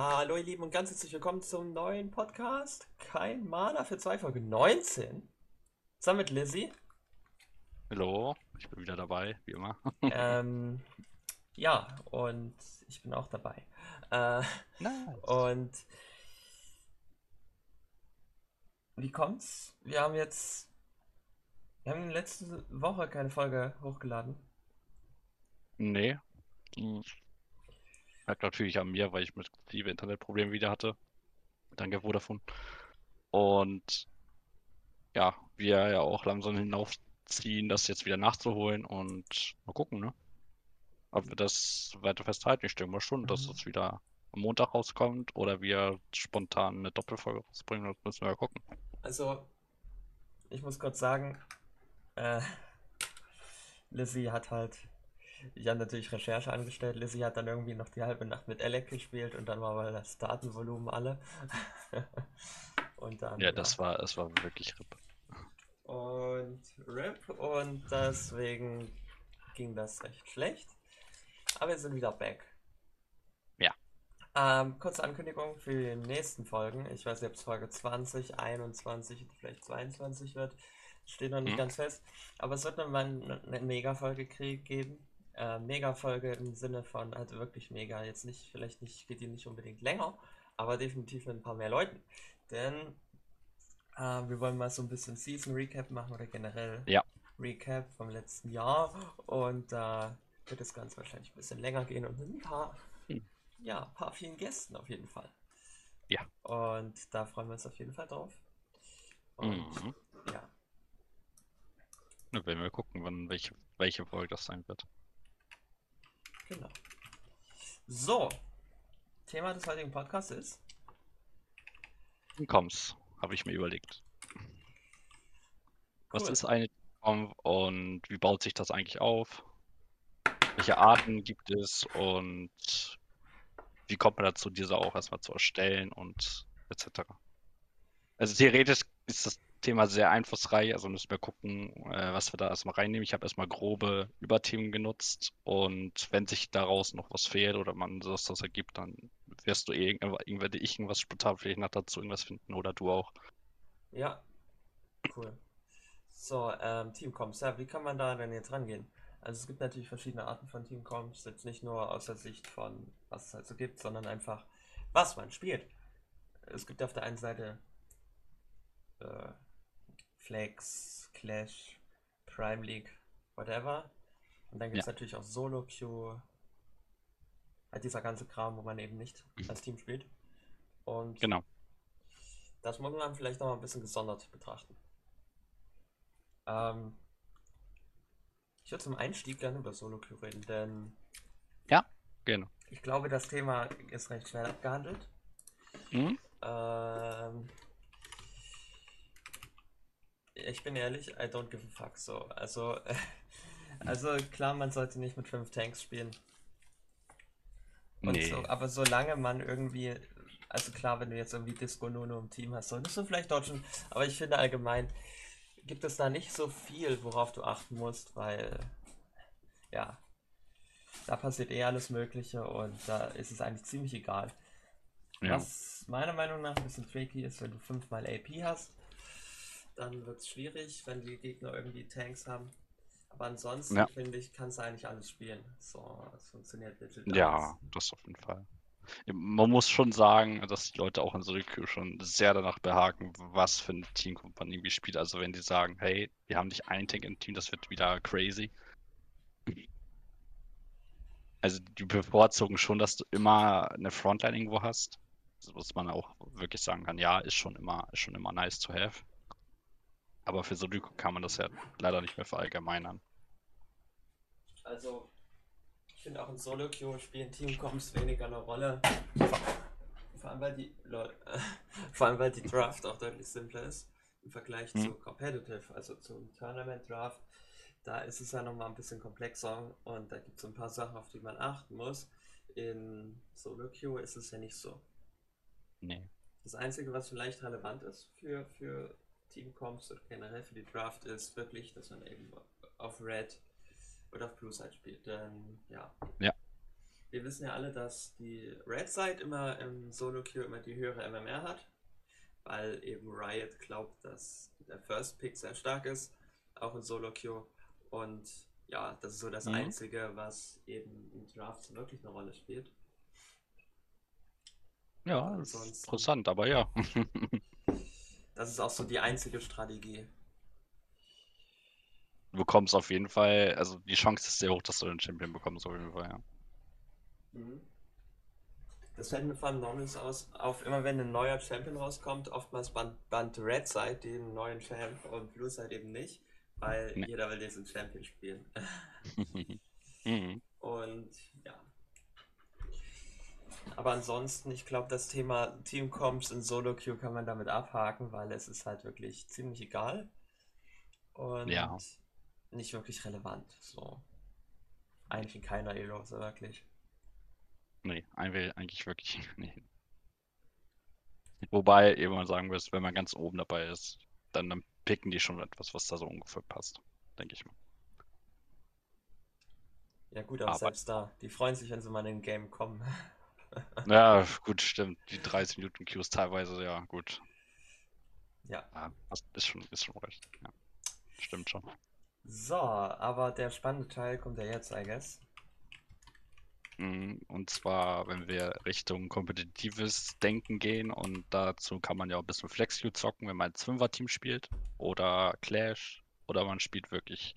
Hallo ihr Lieben und ganz herzlich willkommen zum neuen Podcast. Kein Mana für zwei Folge 19. Zusammen mit Lizzie. Hallo, ich bin wieder dabei, wie immer. ähm, ja, und ich bin auch dabei. Äh, nice. Und wie kommt's? Wir haben jetzt. Wir haben letzte Woche keine Folge hochgeladen. Nee. Lag natürlich an mir, weil ich mit massive Internetprobleme wieder hatte. Danke Vodafone. Und ja, wir ja auch langsam hinaufziehen, das jetzt wieder nachzuholen und mal gucken, ne? Ob wir das weiter festhalten. Ich denke mal schon, dass Mhm. es wieder am Montag rauskommt oder wir spontan eine Doppelfolge rausbringen. Das müssen wir ja gucken. Also, ich muss kurz sagen, äh, Lizzie hat halt. Ich habe natürlich Recherche angestellt. Lizzie hat dann irgendwie noch die halbe Nacht mit Alec gespielt und dann war mal das Datenvolumen alle. und dann. Ja, das war, es war wirklich RIP. Und RIP und deswegen ging das recht schlecht. Aber wir sind wieder back. Ja. Ähm, kurze Ankündigung für die nächsten Folgen. Ich weiß nicht, ob es Folge 20, 21, vielleicht 22 wird. Steht noch nicht Hm. ganz fest. Aber es wird nochmal eine, eine Mega-Folge geben. Äh, Mega-Folge im Sinne von halt wirklich mega. Jetzt nicht, vielleicht nicht, geht die nicht unbedingt länger, aber definitiv mit ein paar mehr Leuten. Denn äh, wir wollen mal so ein bisschen Season Recap machen oder generell Ja. Recap vom letzten Jahr. Und da wird das Ganze wahrscheinlich ein bisschen länger gehen und mit ein paar, Hm. ja, ein paar vielen Gästen auf jeden Fall. Ja. Und da freuen wir uns auf jeden Fall drauf. Und Mhm. ja, Dann werden wir gucken, wann welche, welche Folge das sein wird. Genau. So, Thema des heutigen Podcasts ist. Incomes, habe ich mir überlegt. Was Cool. ist eine Income und wie baut sich das eigentlich auf? Welche Arten gibt es und wie kommt man dazu, diese auch erstmal zu erstellen und etc. Also theoretisch ist das Thema sehr einfallsreich, also müssen wir gucken, äh, was wir da erstmal reinnehmen. Ich habe erstmal grobe Überthemen genutzt und wenn sich daraus noch was fehlt oder man das, das ergibt, dann wirst du irgendwann, werde ich irgendwas spontan vielleicht noch dazu irgendwas finden oder du auch. Ja, cool. So, ähm, Teamcoms, ja, wie kann man da denn jetzt rangehen? Also es gibt natürlich verschiedene Arten von Teamcoms, jetzt nicht nur aus der Sicht von, was es halt so gibt, sondern einfach, was man spielt. Es gibt auf der einen Seite äh, Flex, Clash, Prime League, whatever. Und dann gibt es Ja. natürlich auch Solo Queue, halt dieser ganze Kram, wo man eben nicht als Team spielt. Und Genau. das muss man vielleicht noch mal ein bisschen gesondert betrachten. Ähm, ich würde zum Einstieg gerne über Solo Queue reden, denn Genau. ich glaube, das Thema ist recht schnell abgehandelt. Mhm. Ähm, ich bin ehrlich, I don't give a fuck. So, also, also klar, man sollte nicht mit fünf Tanks spielen. Und Nee. so, aber solange man irgendwie, also klar, wenn du jetzt irgendwie Disco Nuno im Team hast, solltest du vielleicht dodgen. Aber ich finde allgemein gibt es da nicht so viel, worauf du achten musst, weil ja, da passiert eh alles Mögliche und da ist es eigentlich ziemlich egal. Ja. Was meiner Meinung nach ein bisschen tricky ist, wenn du fünfmal AP hast, dann wird es schwierig, wenn die Gegner irgendwie Tanks haben. Aber ansonsten Ja. finde ich, kannst du eigentlich alles spielen. So, es funktioniert legit Ja, das auf jeden Fall. Man muss schon sagen, dass die Leute auch in Solo Queue schon sehr danach behaken, was für ein Team man irgendwie spielt. Also wenn die sagen, hey, wir haben nicht einen Tank im Team, das wird wieder crazy. Also die bevorzugen schon, dass du immer eine Frontline irgendwo hast. Was man auch wirklich sagen kann, ja, ist schon immer, ist schon immer nice to have. Aber für Queue kann man das ja leider nicht mehr verallgemeinern. Also, ich finde auch in Solo Queue spielen Teamcoms weniger eine Rolle. Vor, allem weil die lol, vor allem weil die Draft auch deutlich simpler ist im Vergleich Hm. zu Competitive, also zum Tournament Draft. Da ist es ja nochmal ein bisschen komplexer und da gibt es ein paar Sachen, auf die man achten muss. In Solo Queue ist es ja nicht so. Nee. Das Einzige, was vielleicht relevant ist für, für Teamcoms oder generell für die Draft, ist wirklich, dass man eben auf Red oder auf Blue Side spielt. Denn ja. Ja. wir wissen ja alle, dass die Red Side immer im Solo Queue immer die höhere MMR hat, weil eben Riot glaubt, dass der First Pick sehr stark ist, auch in Solo Queue. Und ja, das ist so das mhm. Einzige, was eben in Drafts wirklich eine Rolle spielt. Ja, interessant, aber ja. das ist auch so die einzige Strategie. Du bekommst auf jeden Fall, also die Chance ist sehr hoch, dass du den Champion bekommst, auf jeden Fall, ja. Mhm. Das fällt mir von Normals aus auf, immer wenn ein neuer Champion rauskommt, oftmals band, band Red Side den neuen Champ und Blue Side eben nicht, weil nee. jeder will diesen Champion spielen. mhm. Und ja. Aber ansonsten, ich glaube, das Thema Team Comps in Solo Queue kann man damit abhaken, weil es ist halt wirklich ziemlich egal. Und ja. nicht wirklich relevant. So. Eigentlich in keiner Elo, so wirklich. Nee, will eigentlich wirklich nee. Wobei, eben mal sagen wirst, wenn man ganz oben dabei ist, dann, dann picken die schon etwas, was da so ungefähr passt, denke ich mal. Ja gut, aber, aber, selbst da, die freuen sich, wenn sie mal in ein Game kommen. ja, gut, stimmt. Die 30 Minuten Queues teilweise, ja, gut. Ja. ja ist schon, ist schon recht. Ja. Stimmt schon. So, aber der spannende Teil kommt ja jetzt, I guess. Mhm, und zwar, wenn wir Richtung kompetitives Denken gehen und dazu kann man ja auch ein bisschen Flexview zocken, wenn man ein Fünfer-Team spielt oder Clash oder man spielt wirklich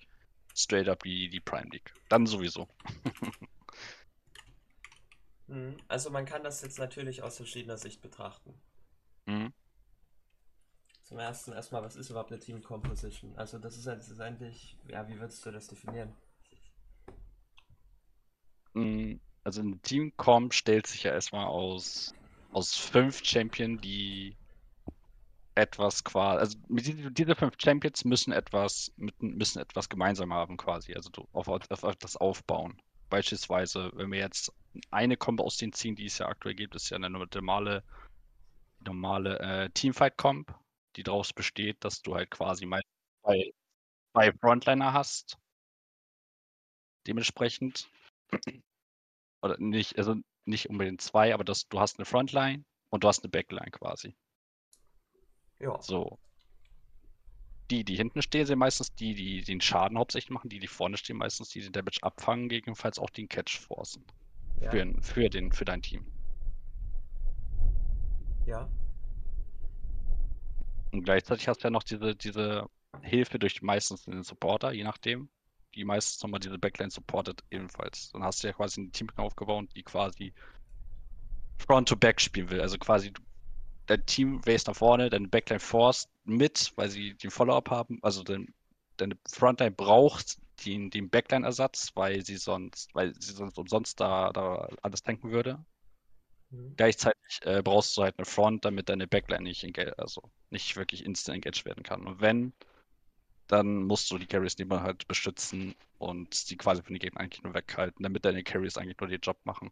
straight up die, die Prime League. Dann sowieso. Mhm, also man kann das jetzt natürlich aus verschiedener Sicht betrachten. Mhm. Zum ersten erstmal, was ist überhaupt eine Team Composition? Also das ist halt letztendlich, ja, wie würdest du das definieren? Mhm also ein Team kommt, stellt sich ja erstmal aus, aus fünf Champions, die etwas quasi, also diese fünf Champions müssen etwas, müssen etwas gemeinsam haben quasi, also auf, auf, auf das aufbauen. Beispielsweise, wenn wir jetzt eine Comp aus den ziehen, die es ja aktuell gibt, ist ja eine normale, normale äh, Teamfight-Comp, die daraus besteht, dass du halt quasi mal zwei, zwei Frontliner hast. Dementsprechend oder nicht, also nicht unbedingt zwei, aber das, du hast eine Frontline und du hast eine Backline quasi. Ja. So. Die, die hinten stehen, sind meistens die, die den Schaden hauptsächlich machen. Die, die vorne stehen, meistens die den Damage abfangen, gegebenenfalls auch den Catch forcen. Ja. Für, für, den, für dein Team. Ja. Und gleichzeitig hast du ja noch diese, diese Hilfe durch meistens den Supporter, je nachdem die meistens nochmal diese Backline supportet ebenfalls. Dann hast du ja quasi ein Team aufgebaut, die quasi Front-to-Back spielen will. Also quasi dein Team race nach vorne, deine Backline force mit, weil sie den Follow-up haben. Also dein, deine Frontline braucht den, den Backline-Ersatz, weil sie sonst, weil sie sonst umsonst da, da alles tanken würde. Mhm. Gleichzeitig äh, brauchst du halt eine Front, damit deine Backline nicht, also nicht wirklich instant engaged werden kann. Und wenn dann musst du die Carries lieber halt beschützen und die quasi von den Gegnern eigentlich nur weghalten, damit deine Carries eigentlich nur den Job machen.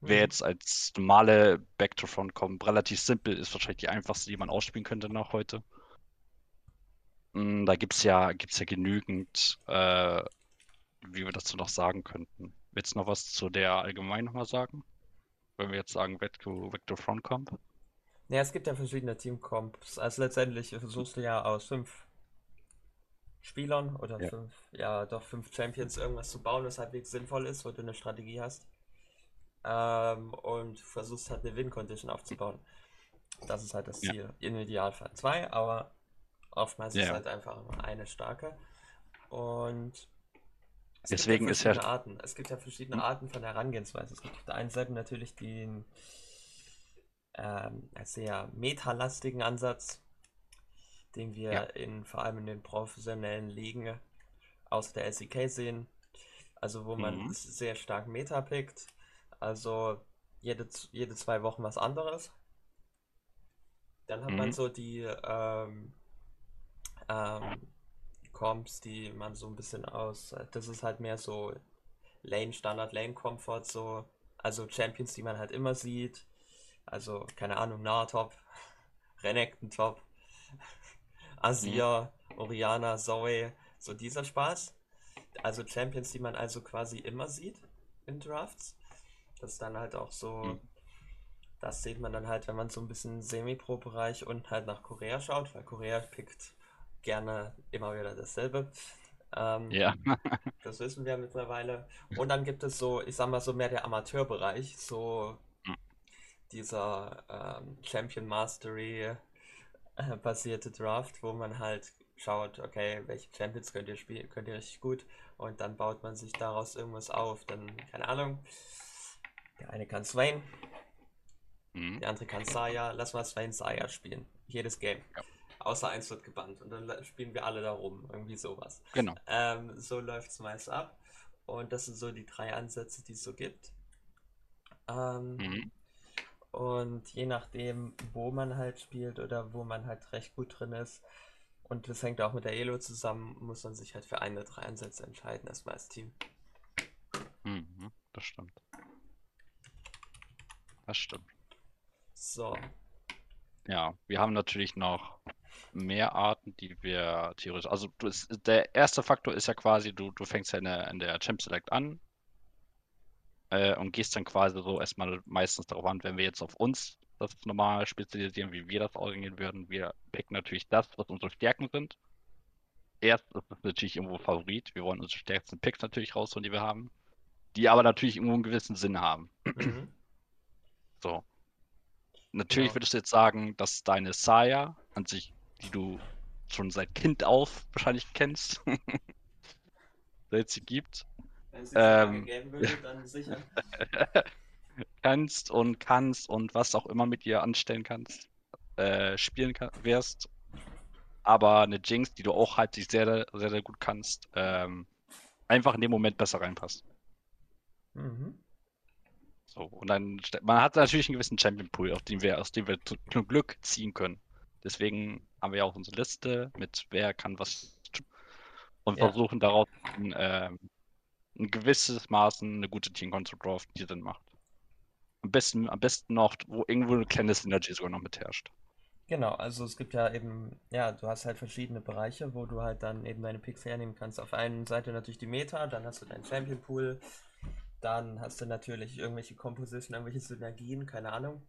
Mhm. Wer jetzt als normale Back-to-Front kommt, relativ simpel, ist wahrscheinlich die einfachste, die man ausspielen könnte noch heute. Mm, da gibt es ja, gibt's ja genügend, äh, wie wir dazu noch sagen könnten. Willst du noch was zu der allgemein nochmal sagen? Wenn wir jetzt sagen, Back-to-Front kommt? Ja, es gibt ja verschiedene Team-Comps. Also letztendlich versuchst du ja aus fünf Spielern oder ja. fünf, ja doch fünf Champions irgendwas zu bauen, was halbwegs sinnvoll ist, wo du eine Strategie hast. Ähm, und versuchst halt eine Win-Condition aufzubauen. Das ist halt das Ziel. Ja. Im Idealfall zwei, aber oftmals ja. ist halt einfach eine starke. Und es Deswegen gibt ja ist ja. Arten. Es gibt ja verschiedene hm? Arten von Herangehensweise. Es gibt auf der einen Seite natürlich den ähm, sehr metalastigen Ansatz, den wir ja. in, vor allem in den professionellen Ligen aus der SEK sehen. Also wo man mhm. sehr stark Meta pickt. Also jede, jede zwei Wochen was anderes. Dann hat mhm. man so die ähm, ähm, Comps, die man so ein bisschen aus. Das ist halt mehr so Lane Standard, Lane Comfort, so. Also Champions, die man halt immer sieht. Also, keine Ahnung, Nahtop, Renekton Top. Asia, mhm. Oriana, Zoe, so dieser Spaß. Also Champions, die man also quasi immer sieht in Drafts. Das ist dann halt auch so, Mhm. das sieht man dann halt, wenn man so ein bisschen Semi-Pro-Bereich und halt nach Korea schaut, weil Korea pickt gerne immer wieder dasselbe. Ähm, Ja. das wissen wir mittlerweile. Und dann gibt es so, ich sag mal so mehr der Amateurbereich, so Mhm. dieser ähm, Champion Mastery äh, basierte Draft, wo man halt schaut, okay, welche Champions könnt ihr spielen, könnt ihr richtig gut und dann baut man sich daraus irgendwas auf. Dann, keine Ahnung, der eine kann Swain, Mhm. der andere kann Saya, lass mal Swain Saya spielen. Jedes Game. Ja. Außer eins wird gebannt und dann spielen wir alle da rum, irgendwie sowas. Genau. Ähm, so läuft es meist ab. Und das sind so die drei Ansätze, die es so gibt. Ähm, Mhm. und je nachdem, wo man halt spielt oder wo man halt recht gut drin ist, und das hängt auch mit der Elo zusammen, muss man sich halt für eine der drei Ansätze entscheiden, erstmal als Team. Mhm. Das stimmt. Das stimmt. So, Ja, wir haben natürlich noch mehr Arten, die wir theoretisch. Also du, es- der erste Faktor ist ja quasi, du, du fängst ja in der, in der Champ Select an äh, und gehst dann quasi so erstmal meistens darauf an, wenn wir jetzt auf uns das normal spezialisieren, wie wir das organisieren würden. Wir picken natürlich das, was unsere Stärken sind. Erst ist es natürlich irgendwo Favorit. Wir wollen unsere stärksten Picks natürlich rausholen, die wir haben. Die aber natürlich irgendwo einen gewissen Sinn haben. mhm. So. Natürlich Genau. würdest du jetzt sagen, dass deine Saya an sich, die du schon seit Kind auf wahrscheinlich kennst, seit sie gibt, wenn es ähm, geben würde, dann sicher. kannst und kannst und was auch immer mit ihr anstellen kannst, äh, spielen kann, wirst. Aber eine Jinx, die du auch halt sich sehr, sehr, sehr gut kannst, ähm, einfach in dem Moment besser reinpasst. Mhm. So, und dann, man hat natürlich einen gewissen Champion Pool, aus dem wir, aus dem wir zu- zum Glück ziehen können. Deswegen haben wir ja auch unsere Liste mit wer kann was tun und Ja. versuchen daraus ein, ähm, ein gewisses Maßen eine gute Team zu draften, die Sinn macht. Am besten, am besten noch, wo irgendwo eine kleine Synergy sogar noch mit herrscht. Genau, also es gibt ja eben, ja, du hast halt verschiedene Bereiche, wo du halt dann eben deine Picks hernehmen kannst. Auf einer Seite natürlich die Meta, dann hast du deinen Champion Pool, dann hast du natürlich irgendwelche Composition, irgendwelche Synergien, keine Ahnung.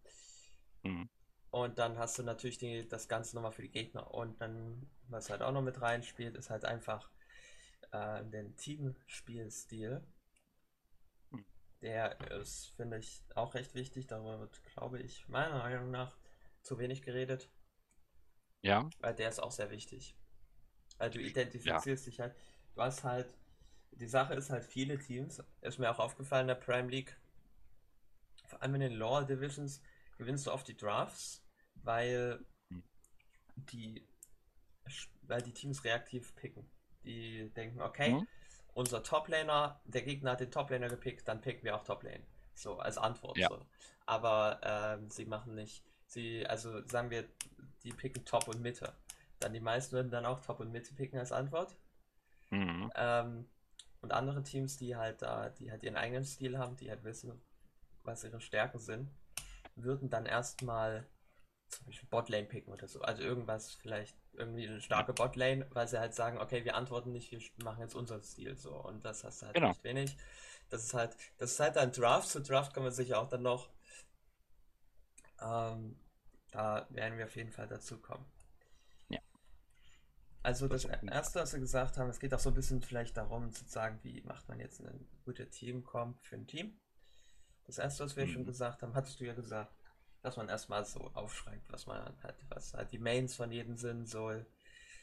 Mhm. Und dann hast du natürlich die, das Ganze nochmal für die Gegner. Und dann, was halt auch noch mit reinspielt, ist halt einfach äh, den Teamspielstil. Mhm. Der ist, finde ich, auch recht wichtig. Darüber wird, glaube ich, meiner Meinung nach zu wenig geredet. Ja, Weil der ist auch sehr wichtig. Weil du identifizierst dich halt. Du hast halt. Die Sache ist halt, viele Teams, ist mir auch aufgefallen in der Prime League, vor allem in den Lower Divisions, gewinnst du oft die Drafts, weil Hm. die, weil die Teams reaktiv picken. Die denken, okay, Mhm. unser Toplaner, der Gegner hat den Toplaner gepickt, dann picken wir auch Toplane. So, als Antwort. Ja. So. Aber ähm, sie machen nicht, sie, also sagen wir, die picken Top und Mitte. Dann die meisten würden dann auch Top und Mitte picken als Antwort. mhm. Ähm, und andere Teams, die halt da, die halt ihren eigenen Stil haben, die halt wissen, was ihre Stärken sind, würden dann erstmal zum Beispiel Botlane picken oder so. Also irgendwas, vielleicht irgendwie eine starke Botlane, weil sie halt sagen, okay, wir antworten nicht, wir machen jetzt unseren Stil so. Und das hast du halt Genau. nicht wenig. Das ist halt, das ist halt ein Draft. Zu Draft kommen wir sicher auch dann noch. Ähm, da werden wir auf jeden Fall dazu kommen. Ja. Also das Das erste, was wir gesagt haben, es geht auch so ein bisschen vielleicht darum zu sagen, wie macht man jetzt ein gutes Teamcomp für ein Team. Das erste, was wir schon Mhm. gesagt haben, hattest du ja gesagt, dass man erstmal so aufschreibt, was man hat, was halt die Mains von jedem sind, so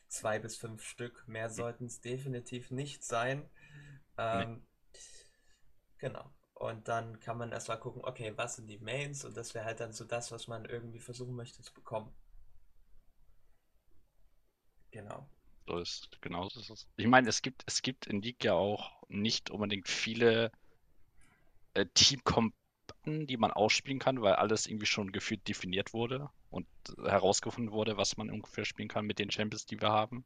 zwei bis fünf Stück. Mehr sollten es definitiv nicht sein. Ähm, Genau. Und dann kann man erstmal gucken, okay, was sind die Mains? Und das wäre halt dann so das, was man irgendwie versuchen möchte zu bekommen. Genau. So ist, genau so ist es. Ich meine, es gibt, es gibt in League ja auch nicht unbedingt viele äh, Teamkombatten, die man ausspielen kann, weil alles irgendwie schon gefühlt definiert wurde und herausgefunden wurde, was man ungefähr spielen kann mit den Champions, die wir haben.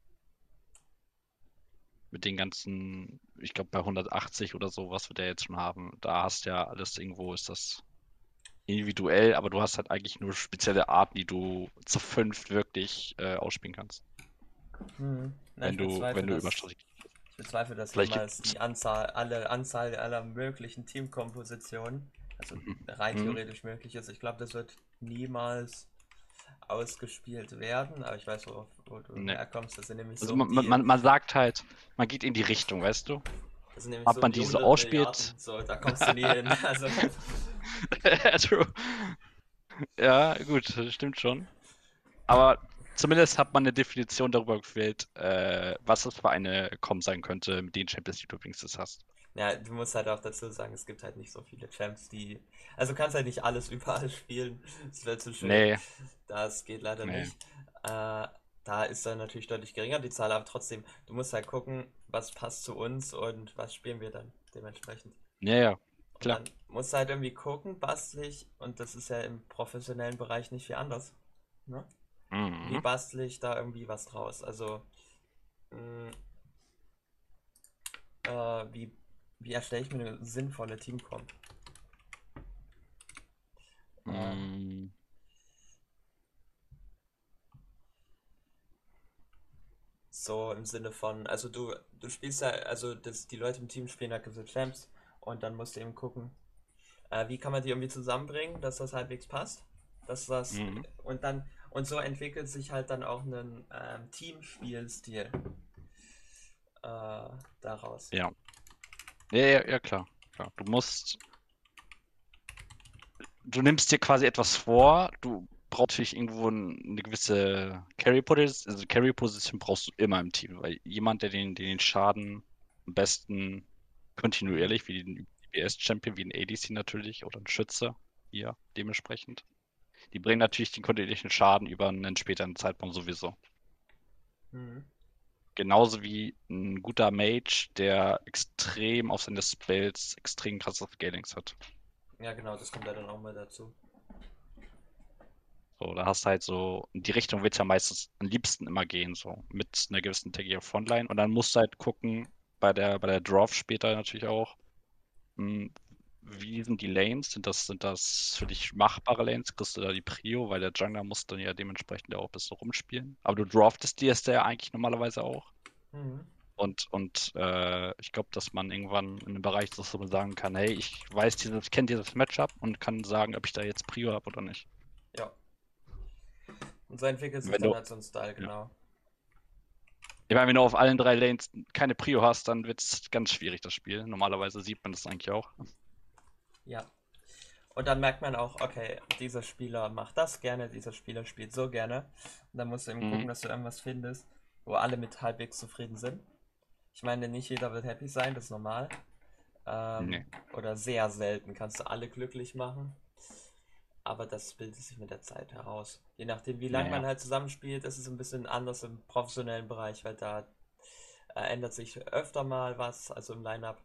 Mit den ganzen, ich glaube bei 180 oder so, was wir da jetzt schon haben, da hast ja alles irgendwo, ist das individuell, aber du hast halt eigentlich nur spezielle Arten, die du zu fünft wirklich äh, ausspielen kannst. Hm. Na, Wenn du, wenn du über Strategie. Bezweifle, dass Vielleicht jemals die Anzahl, alle Anzahl aller möglichen Teamkompositionen Also Mhm. rein Mhm. theoretisch möglich ist. Ich glaube, das wird niemals ausgespielt werden, aber ich weiß, worauf wo du Nee. herkommst. Das sind nämlich Also so man, man, man sagt halt, man geht in die Richtung, weißt du? ob so man die so 100 ausspielt. So, da kommst du nie hin. Also, True. Ja, gut, das stimmt schon. Aber zumindest hat man eine Definition darüber gefällt, äh, was das für eine Com sein könnte, mit den Champions, die du wenigstens hast. ja, du musst halt auch dazu sagen, es gibt halt nicht so viele Champs, die. Also, du kannst halt nicht alles überall spielen. Das wäre zu schön. Nee, Das geht leider Nee. nicht. Äh, da ist dann natürlich deutlich geringer die Zahl, aber trotzdem, du musst halt gucken, was passt zu uns und was spielen wir dann dementsprechend. ja, ja, Und Klar. dann musst du halt irgendwie gucken, bastel ich, und das ist ja im professionellen Bereich nicht viel anders. Ne? Wie Mhm. bastel ich da irgendwie was draus? Also, mh, äh, wie, wie erstelle ich mir eine sinnvolle Teamcomp? Äh, Mm, So im Sinne von, also du, du spielst ja, also das, die Leute im Team spielen ja gewisse Champs und dann musst du eben gucken, äh, wie kann man die irgendwie zusammenbringen, dass das halbwegs passt. Dass das Mhm. und dann und so entwickelt sich halt dann auch ein ähm, Teamspielstil äh, daraus. Ja. Ja, ja, ja, klar. klar. Du musst. Du nimmst dir quasi etwas vor, du brauchst natürlich irgendwo ein- eine gewisse Carry-Position, also Carry-Position brauchst du immer im Team, weil jemand, der den, den Schaden am besten kontinuierlich, wie den IBS-Champion, wie ein ADC natürlich, oder ein Schütze, hier dementsprechend, die bringen natürlich den kontinuierlichen Schaden über einen späteren Zeitpunkt sowieso. Mhm. Genauso wie ein guter Mage, der extrem auf seine Spells extrem krasse Scalings hat. Ja, genau, das kommt ja dann auch mal dazu. So, da hast du halt so, in die Richtung wird ja meistens am liebsten immer gehen, so mit einer gewissen Taggy Frontline. Und dann musst du halt gucken, bei der, bei der Draft später natürlich auch, hm, wie sind die Lanes? Sind das, sind das für dich machbare Lanes? Kriegst du da die Prio? Weil der Jungler muss dann ja dementsprechend ja auch ein bisschen rumspielen. Aber du draftest die ja eigentlich normalerweise auch. Mhm. Und, und äh, ich glaube, dass man irgendwann in einem Bereich ist, wo man sagen kann, hey, ich weiß dieses, ich kenne dieses Matchup und kann sagen, ob ich da jetzt Prio habe oder nicht. Ja. Und so entwickelt sich dann du- halt so ein Style, genau. Ich meine, wenn du auf allen drei Lanes keine Prio hast, dann wird es ganz schwierig, das Spiel. Normalerweise sieht man das eigentlich auch. Ja. Und dann merkt man auch, okay, dieser Spieler macht das gerne, dieser Spieler spielt so gerne. Und dann musst du eben Mhm. gucken, dass du irgendwas findest, wo alle mit halbwegs zufrieden sind. Ich meine, nicht jeder wird happy sein, das ist normal. Ähm, Nee. Oder sehr selten kannst du alle glücklich machen. Aber das bildet sich mit der Zeit heraus. Je nachdem, wie lange Ja, ja. man halt zusammenspielt, ist es ein bisschen anders im professionellen Bereich, weil da äh, ändert sich öfter mal was, also im Line-Up.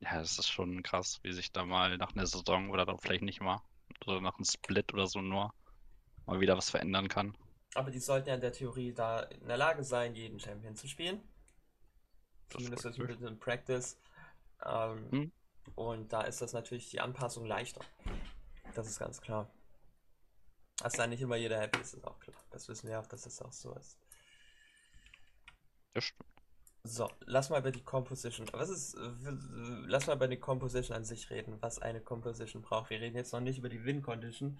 Ja, das ist schon krass, wie sich da mal nach einer Saison oder dann vielleicht nicht mal, oder nach einem Split oder so nur, mal wieder was verändern kann. Aber die sollten ja in der Theorie da in der Lage sein, jeden Champion zu spielen. Das Zumindest so ein bisschen in Practice. Ähm, Hm. Und da ist das natürlich die Anpassung leichter. Das ist ganz klar. Dass da nicht immer jeder happy ist, ist auch klar. Das wissen wir auch, dass das auch so ist. Ja, stimmt. So, lass mal über die Composition. Was ist. Lass mal über die Composition an sich reden, was eine Composition braucht. Wir reden jetzt noch nicht über die Win-Condition.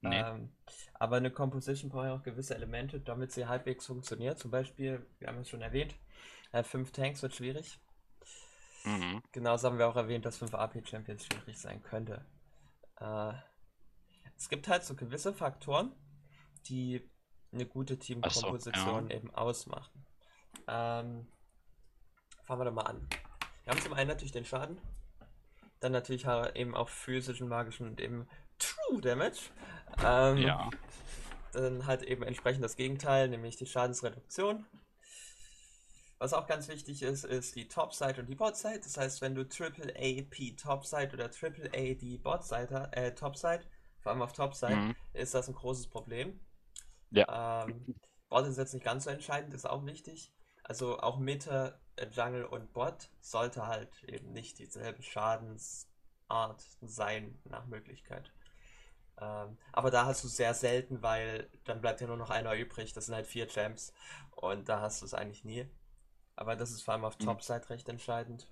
Nee. Ähm, aber eine Composition braucht ja auch gewisse Elemente, damit sie halbwegs funktioniert. Zum Beispiel, wir haben es schon erwähnt, äh, fünf Tanks wird schwierig. Mhm. Genauso haben wir auch erwähnt, dass 5 AP-Champions schwierig sein könnte. Äh, es gibt halt so gewisse Faktoren, die eine gute Ach so, Teamkomposition eben ausmachen. Ähm, fangen wir doch mal an. Wir haben zum einen natürlich den Schaden, dann natürlich eben auch physischen, magischen und eben True Damage. Ähm, Ja. Dann halt eben entsprechend das Gegenteil, nämlich die Schadensreduktion. Was auch ganz wichtig ist, ist die Topside und die Botside. Das heißt, wenn du Triple P Topside oder Triple A die Botside, äh, Topside, vor allem auf Topside, Mhm. ist das ein großes Problem. Ja. Ähm, Bot ist jetzt nicht ganz so entscheidend, ist auch wichtig. Also auch Mitte, äh, Jungle und Bot sollte halt eben nicht dieselbe Schadensart sein, nach Möglichkeit. Ähm, aber da hast du sehr selten, weil dann bleibt ja nur noch einer übrig. Das sind halt vier Champs und da hast du es eigentlich nie. Aber das ist vor allem auf Mhm. Topside recht entscheidend.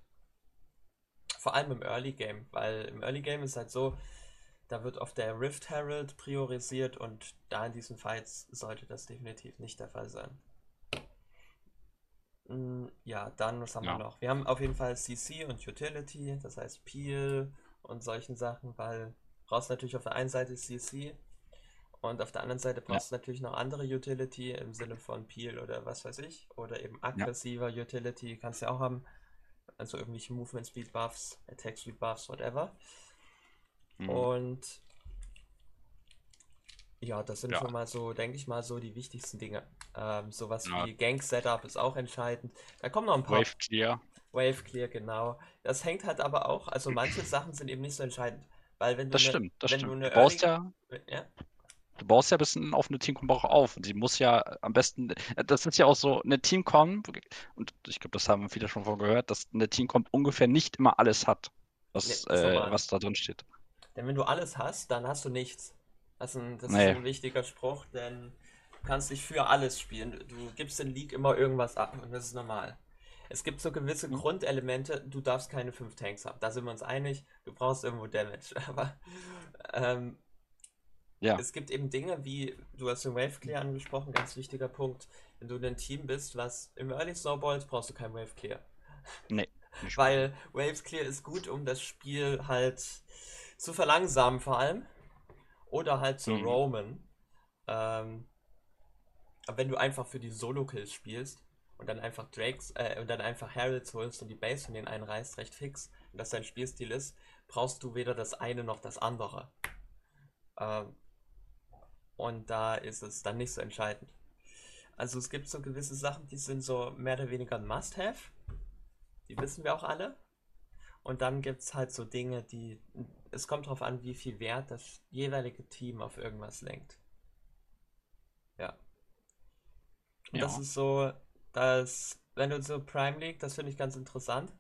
vor allem im Early Game, weil im Early Game ist halt so, da wird oft der Rift Herald priorisiert und da in diesen Fights sollte das definitiv nicht der Fall sein. Mm, ja, dann, was haben ja. wir noch? Wir haben auf jeden Fall CC und Utility, das heißt Peel und solchen Sachen, weil brauchst natürlich auf der einen Seite CC und auf der anderen Seite brauchst ja. du natürlich noch andere Utility im Sinne von Peel oder was weiß ich. Oder eben aggressiver ja. Utility kannst du ja auch haben. Also irgendwelche Movement Speed Buffs, Attack Speed Buffs, whatever. Mhm. Und ja, das sind ja. schon mal so, denke ich mal, so die wichtigsten Dinge. Ähm, sowas ja. wie Gang Setup ist auch entscheidend. Da kommen noch ein paar. Wave Clear. Wave Clear, genau. Das hängt halt aber auch, also manche Sachen sind eben nicht so entscheidend. Weil wenn du das ne, stimmt, das wenn stimmt. Du, eine du baust ja, ja, Du baust ja ein bisschen auf eine Teamcomp auch auf. Und sie muss ja am besten, das ist ja auch so eine Teamcomp, und ich glaube, das haben viele schon vorher gehört, dass eine Teamcomp ungefähr nicht immer alles hat, was, nee, äh, was da drin steht. Denn wenn du alles hast, dann hast du nichts. Das ist ein, das nee. ist ein wichtiger Spruch, denn du kannst nicht für alles spielen. Du gibst in League immer irgendwas ab und das ist normal. Es gibt so gewisse mhm. Grundelemente, du darfst keine fünf Tanks haben. Da sind wir uns einig, du brauchst irgendwo Damage. Aber ähm, ja. es gibt eben Dinge wie, du hast den Wave Clear angesprochen, ganz wichtiger Punkt. Wenn du ein Team bist, was im Early Snowballs brauchst du kein Wave Clear. Nee. Weil Wave Clear ist gut, um das Spiel halt zu verlangsamen vor allem. Oder halt zu mhm. roamen. Ähm, aber wenn du einfach für die Solo-Kills spielst, und dann einfach Drakes äh, und dann einfach Heralds holst und die Base von denen einreißt, recht fix, und das dein Spielstil ist, brauchst du weder das eine noch das andere. Ähm, und da ist es dann nicht so entscheidend. Also es gibt so gewisse Sachen, die sind so mehr oder weniger ein Must-Have. Die wissen wir auch alle. Und dann gibt es halt so Dinge, die. Es kommt darauf an, wie viel Wert das jeweilige Team auf irgendwas lenkt. Ja. Und ja. das ist so dass, wenn du so Prime League, das finde ich ganz interessant,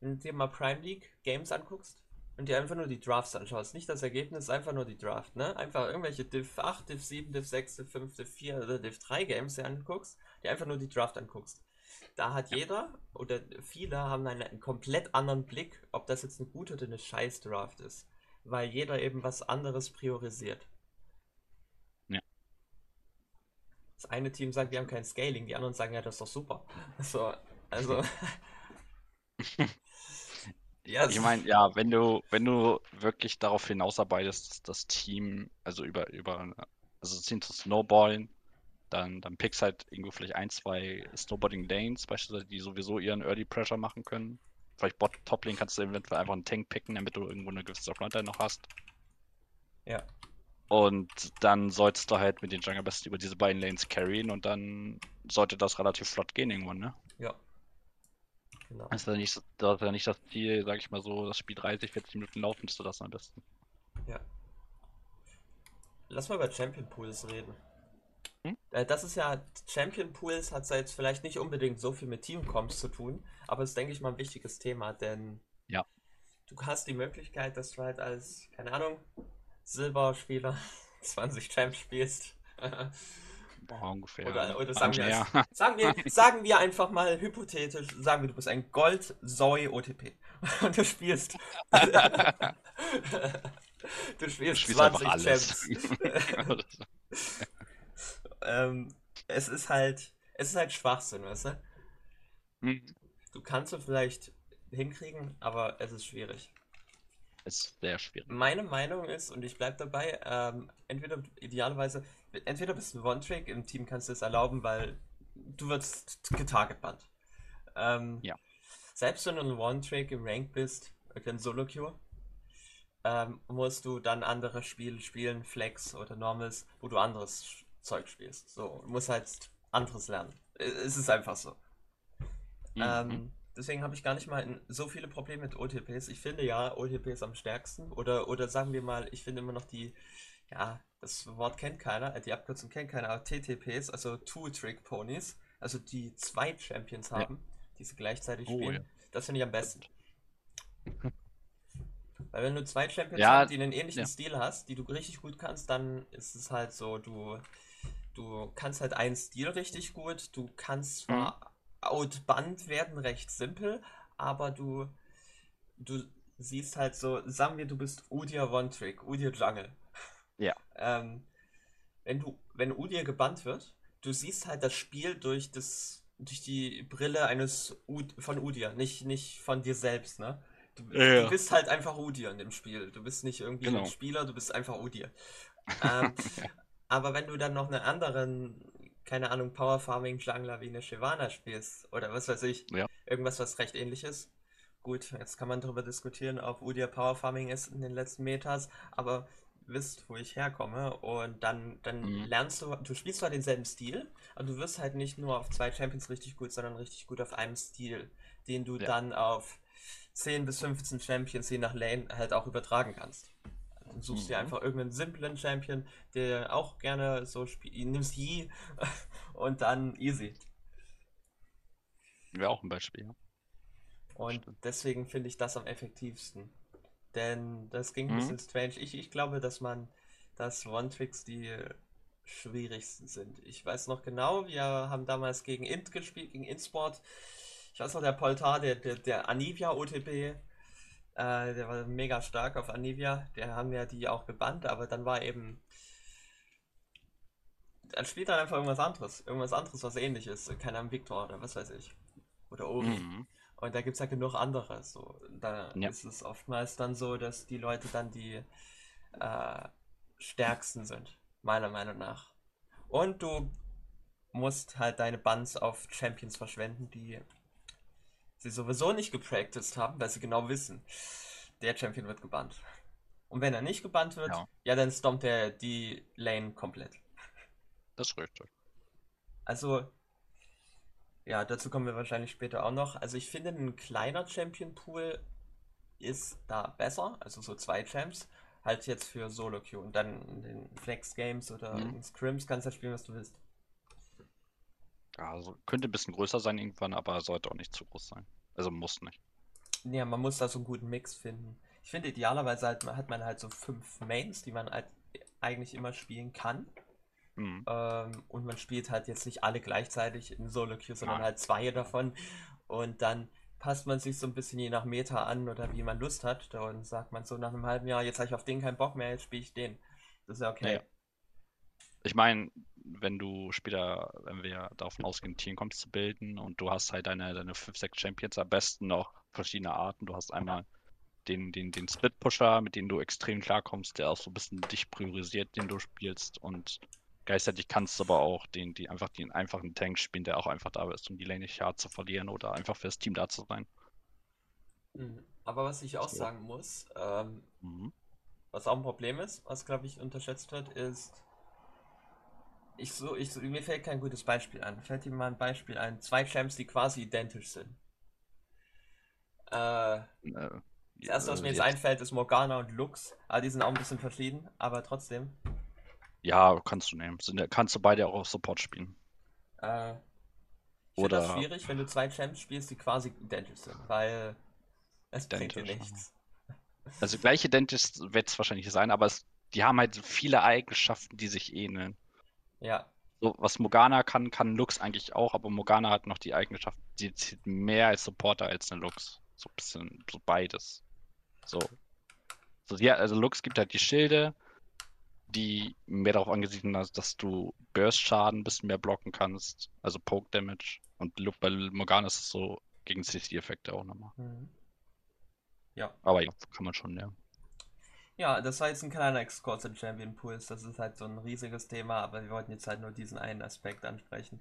wenn du dir mal Prime League Games anguckst und dir einfach nur die Drafts anschaust, nicht das Ergebnis, einfach nur die Draft, ne? Einfach irgendwelche Div 8, Div 7, Div 6, Div 5, Div 4 oder Div 3 Games dir anguckst, dir einfach nur die Draft anguckst. Da hat jeder oder viele haben einen, komplett anderen Blick, ob das jetzt eine gute oder eine scheiß Draft ist. Weil jeder eben was anderes priorisiert. Das eine Team sagt, wir haben kein Scaling, die anderen sagen, ja, das ist doch super. So, also. ja, ich meine, ja, wenn du, wenn du wirklich darauf hinausarbeitest, dass das Team, also über, über, also das Team zu snowballen, dann, dann pickst halt irgendwo vielleicht ein, zwei Snowboarding Lanes, beispielsweise, die sowieso ihren Early Pressure machen können. Vielleicht Bot Top Lane kannst du eventuell einfach einen Tank picken, damit du irgendwo eine gewisse Frontline noch hast. Ja. Und dann sollst du halt mit den Jungle besten über diese beiden Lanes carryen und dann sollte das relativ flott gehen irgendwann, ne? Ja. Genau. Das ist ja nicht, das ist ja nicht das Ziel, sag ich mal so, das Spiel 30, 40 Minuten laufen du das am besten. Ja. Lass mal über Champion Pools reden. Hm? Äh, das ist ja, Champion Pools hat jetzt vielleicht nicht unbedingt so viel mit Teamcoms zu tun, aber es ist, denke ich mal, ein wichtiges Thema, denn ja. du hast die Möglichkeit, dass du halt als, keine Ahnung, Silberspieler 20 Champs spielst. Boah, ungefähr. Oder, oder sagen, wir, ja. sagen, wir, sagen wir einfach mal hypothetisch, sagen wir, du bist ein Gold Zoe OTP und du spielst du spielst, du 20 Champs. Ähm, es ist halt es ist halt Schwachsinn, weißt du? Hm. Du kannst du vielleicht hinkriegen, aber es ist schwierig ist sehr schwierig. Meine Meinung ist, und ich bleibe dabei, ähm, entweder idealerweise, entweder bist du One-Trick, im Team kannst du es erlauben, weil du wirst getargetbannt. Ähm, ja. Selbst wenn du ein One-Trick im Rank bist, ein Solo-Queue, ähm, musst du dann andere Spiele spielen, Flex oder Normals, wo du anderes Zeug spielst. So, du musst halt anderes lernen. Es ist einfach so. Mhm. Ähm, Deswegen habe ich gar nicht mal so viele Probleme mit OTPs. Ich finde ja, OTPs am stärksten. Oder, oder sagen wir mal, ich finde immer noch die, ja, das Wort kennt keiner, äh, die Abkürzung kennt keiner, aber TTPs, also Two-Trick-Ponies, also die zwei Champions haben, ja. die sie gleichzeitig oh, spielen. Ja. Das finde ich am besten. Weil wenn du zwei Champions ja, hast, die einen ähnlichen. Stil hast, die du richtig gut kannst, dann ist es halt so, du, du kannst halt einen Stil richtig gut, du kannst zwar mhm outbanned werden recht simpel, aber du du siehst halt so, sagen wir, du bist Udir One-Trick, Udir Jungle. Ja. Ähm, wenn du, wenn Udir gebannt wird, du siehst halt das Spiel durch das, durch die Brille eines Ud von Udir, nicht, nicht von dir selbst, ne? Du, Ja. du bist halt einfach Udir in dem Spiel. Du bist nicht irgendwie Genau. ein Spieler, du bist einfach Udir. Ähm, aber wenn du dann noch einen anderen, keine Ahnung, Power Farming Jungler wie eine Shyvana spielst, oder was weiß ich, Ja. irgendwas, was recht ähnlich ist. Gut, jetzt kann man darüber diskutieren, ob Udir Power Farming ist in den letzten Metas, aber wisst, wo ich herkomme und dann, dann Mhm. lernst du, du spielst zwar denselben Stil, aber du wirst halt nicht nur auf zwei Champions richtig gut, sondern richtig gut auf einem Stil, den du Ja. dann auf 10 bis 15 Champions je nach Lane halt auch übertragen kannst. Dann suchst dir Mhm. einfach irgendeinen simplen Champion, der auch gerne so spielt, nimmst Yi und dann easy. Wäre auch ein Beispiel, ja. Und deswegen finde ich das am effektivsten. Denn das ging ein Mhm. bisschen strange. Ich, ich glaube, dass man, dass One-Tricks die schwierigsten sind. Ich weiß noch genau, wir haben damals gegen Int gespielt, gegen Intsport. Ich weiß noch, der Poltar, der, der, der Anivia OTP, äh, der war mega stark auf Anivia. Der haben ja die auch gebannt, aber dann war eben. Dann spielt er einfach irgendwas anderes. Irgendwas anderes, was ähnlich ist. Keine Ahnung, Victor oder was weiß ich. Oder Ori. Mhm. Und da gibt es ja genug andere. So. Da Ja. ist es oftmals dann so, dass die Leute dann die äh, stärksten sind, meiner Meinung nach. Und du musst halt deine Buns auf Champions verschwenden, die sie sowieso nicht gepracticed haben, weil sie genau wissen, der Champion wird gebannt. Und wenn er nicht gebannt wird, Ja. ja, dann stompt er die Lane komplett. Das ist richtig. Also, ja, dazu kommen wir wahrscheinlich später auch noch. Also ich finde, ein kleiner Champion Pool ist da besser. Also so zwei Champs. Halt jetzt für Solo Queue. Und dann in den Flex Games oder Mhm. in Scrims kannst du halt spielen, was du willst. Ja, also könnte ein bisschen größer sein irgendwann, aber sollte auch nicht zu groß sein. Also muss nicht. Ja, man muss da so einen guten Mix finden. Ich finde, idealerweise halt, hat man halt so fünf Mains, die man halt eigentlich immer spielen kann. Mhm. Ähm, und man spielt halt jetzt nicht alle gleichzeitig in Solo Queue, sondern Nein. halt zwei davon. Und dann passt man sich so ein bisschen je nach Meta an oder wie man Lust hat. Dann sagt man so nach einem halben Jahr, jetzt habe ich auf den keinen Bock mehr, jetzt spiele ich den. Das ist ja okay. Ja. Ich meine, wenn du später, wenn wir davon ausgehen, Team kommst zu bilden und du hast halt deine, deine 5, 6 Champions, am besten noch verschiedene Arten. Du hast einmal den, den, den Split-Pusher, mit dem du extrem klarkommst, der auch so ein bisschen dich priorisiert, den du spielst und gleichzeitig kannst du aber auch den, die einfach den einfachen Tank spielen, der auch einfach da ist, um die Lane nicht hart zu verlieren oder einfach fürs Team da zu sein. Mhm. Aber was ich auch So. sagen muss, ähm, Mhm. was auch ein Problem ist, was glaube ich unterschätzt wird, ist, ich so, ich so, mir fällt kein gutes Beispiel an. Fällt dir mal ein Beispiel ein? Zwei Champs, die quasi identisch sind. Äh, Äh, das erste, was mir äh, jetzt einfällt, ist Morgana und Lux. Aber die sind auch ein bisschen verschieden, aber trotzdem. Ja, kannst du nehmen. Sind, kannst du beide auch auf Support spielen. Äh, ich finde das Oder- schwierig, wenn du zwei Champs spielst, die quasi identisch sind, weil es bringt dir nichts. Also gleich identisch wird es wahrscheinlich sein, aber es, die haben halt viele Eigenschaften, die sich ähneln. Ja, So, was Morgana kann, kann Lux eigentlich auch, aber Morgana hat noch die Eigenschaft, die zieht mehr als Supporter als eine Lux. So ein bisschen, so beides. So. So, ja, also Lux gibt halt die Schilde, die mehr darauf angesiedelt sind, dass du Burst-Schaden ein bisschen mehr blocken kannst, also Poke-Damage. Und bei Morgana ist es so gegen CC-Effekte auch nochmal. mhm. ja. Aber ja, kann man schon lernen. Ja, das war jetzt ein kleiner Exkurs in Champion Pools. Das ist halt so ein riesiges Thema, aber wir wollten jetzt halt nur diesen einen Aspekt ansprechen.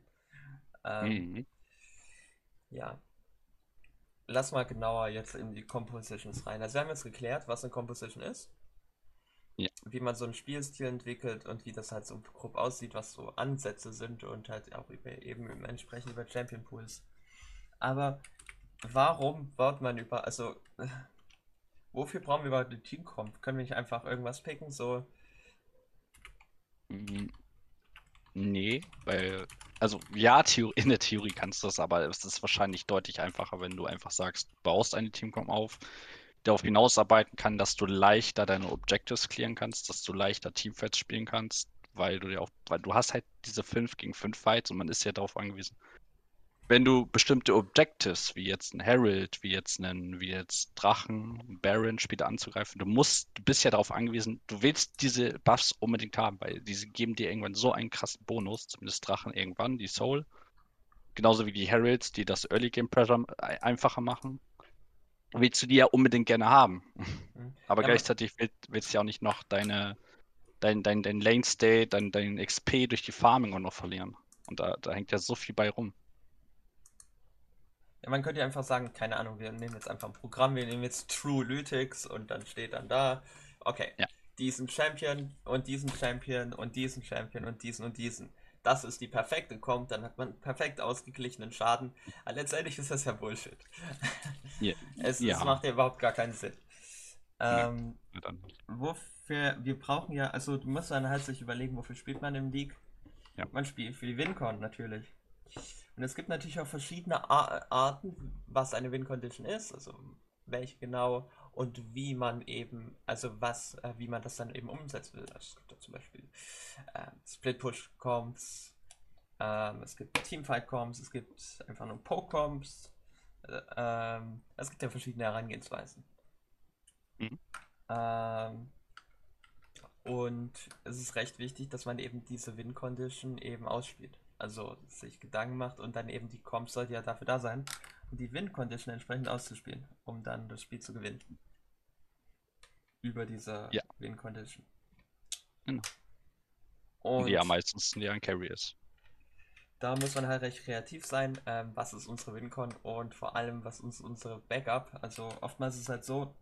Ähm, Mhm. Ja. Lass mal genauer jetzt in die Compositions rein. Also wir haben jetzt geklärt, was eine Composition ist. Ja. Wie man so einen Spielstil entwickelt und wie das halt so grob aussieht, was so Ansätze sind und halt auch über, eben entsprechend über Champion Pools. Aber warum baut man über, also wofür brauchen wir überhaupt eine Teamcomp? Können wir nicht einfach irgendwas picken, so Mhm. Nee, weil, also ja, in der Theorie kannst du das, aber es ist wahrscheinlich deutlich einfacher, wenn du einfach sagst, du baust eine Teamcom auf, darauf hinausarbeiten kann, dass du leichter deine Objectives clearen kannst, dass du leichter Teamfights spielen kannst, weil du ja auch, weil du hast halt diese 5 gegen 5 Fights und man ist ja darauf angewiesen, wenn du bestimmte Objectives, wie jetzt ein Herald, wie jetzt einen, wie jetzt Drachen, Baron später anzugreifen, du musst, du bist ja darauf angewiesen, du willst diese Buffs unbedingt haben, weil diese geben dir irgendwann so einen krassen Bonus, zumindest Drachen irgendwann, die Soul. Genauso wie die Heralds, die das Early Game Pressure einfacher machen. Willst du die ja unbedingt gerne haben. Mhm. Aber ja, gleichzeitig willst du ja auch nicht noch deine, dein, dein, dein Lane State, dein, dein XP durch die Farming auch noch verlieren. Und da, da hängt ja so viel bei rum. Ja, man könnte ja einfach sagen, keine Ahnung, wir nehmen jetzt einfach ein Programm, wir nehmen jetzt True Lytics und dann steht dann da, okay, ja. diesen Champion und diesen Champion und diesen Champion und diesen und diesen. Das ist die perfekte kommt, dann hat man perfekt ausgeglichenen Schaden. Aber letztendlich ist das ja Bullshit. Yeah. es, ja. es, macht ja überhaupt gar keinen Sinn. Ähm, ja, wofür, wir brauchen ja, also du musst dann halt sich überlegen, wofür spielt man im League? Ja. Man spielt für die Wincon natürlich. Und es gibt natürlich auch verschiedene Arten, was eine Win-Condition ist, also welche genau und wie man eben, also was, äh, wie man das dann eben umsetzen will. Also es gibt da zum Beispiel äh, Split-Push-Comps, ähm, es gibt Teamfight-Comps, es gibt einfach nur Poke-Comps, äh, ähm, es gibt ja verschiedene Herangehensweisen. Mhm. Ähm, und es ist recht wichtig, dass man eben diese Win-Condition eben ausspielt also sich Gedanken macht und dann eben die Comps sollte ja dafür da sein, um die Win-Condition entsprechend auszuspielen, um dann das Spiel zu gewinnen. Über diese ja. Win-Condition. Genau. Und die ja meistens ein Carry ist. Da muss man halt recht kreativ sein, ähm, was ist unsere Win-Con und vor allem, was ist unsere Backup. Also oftmals ist es halt so,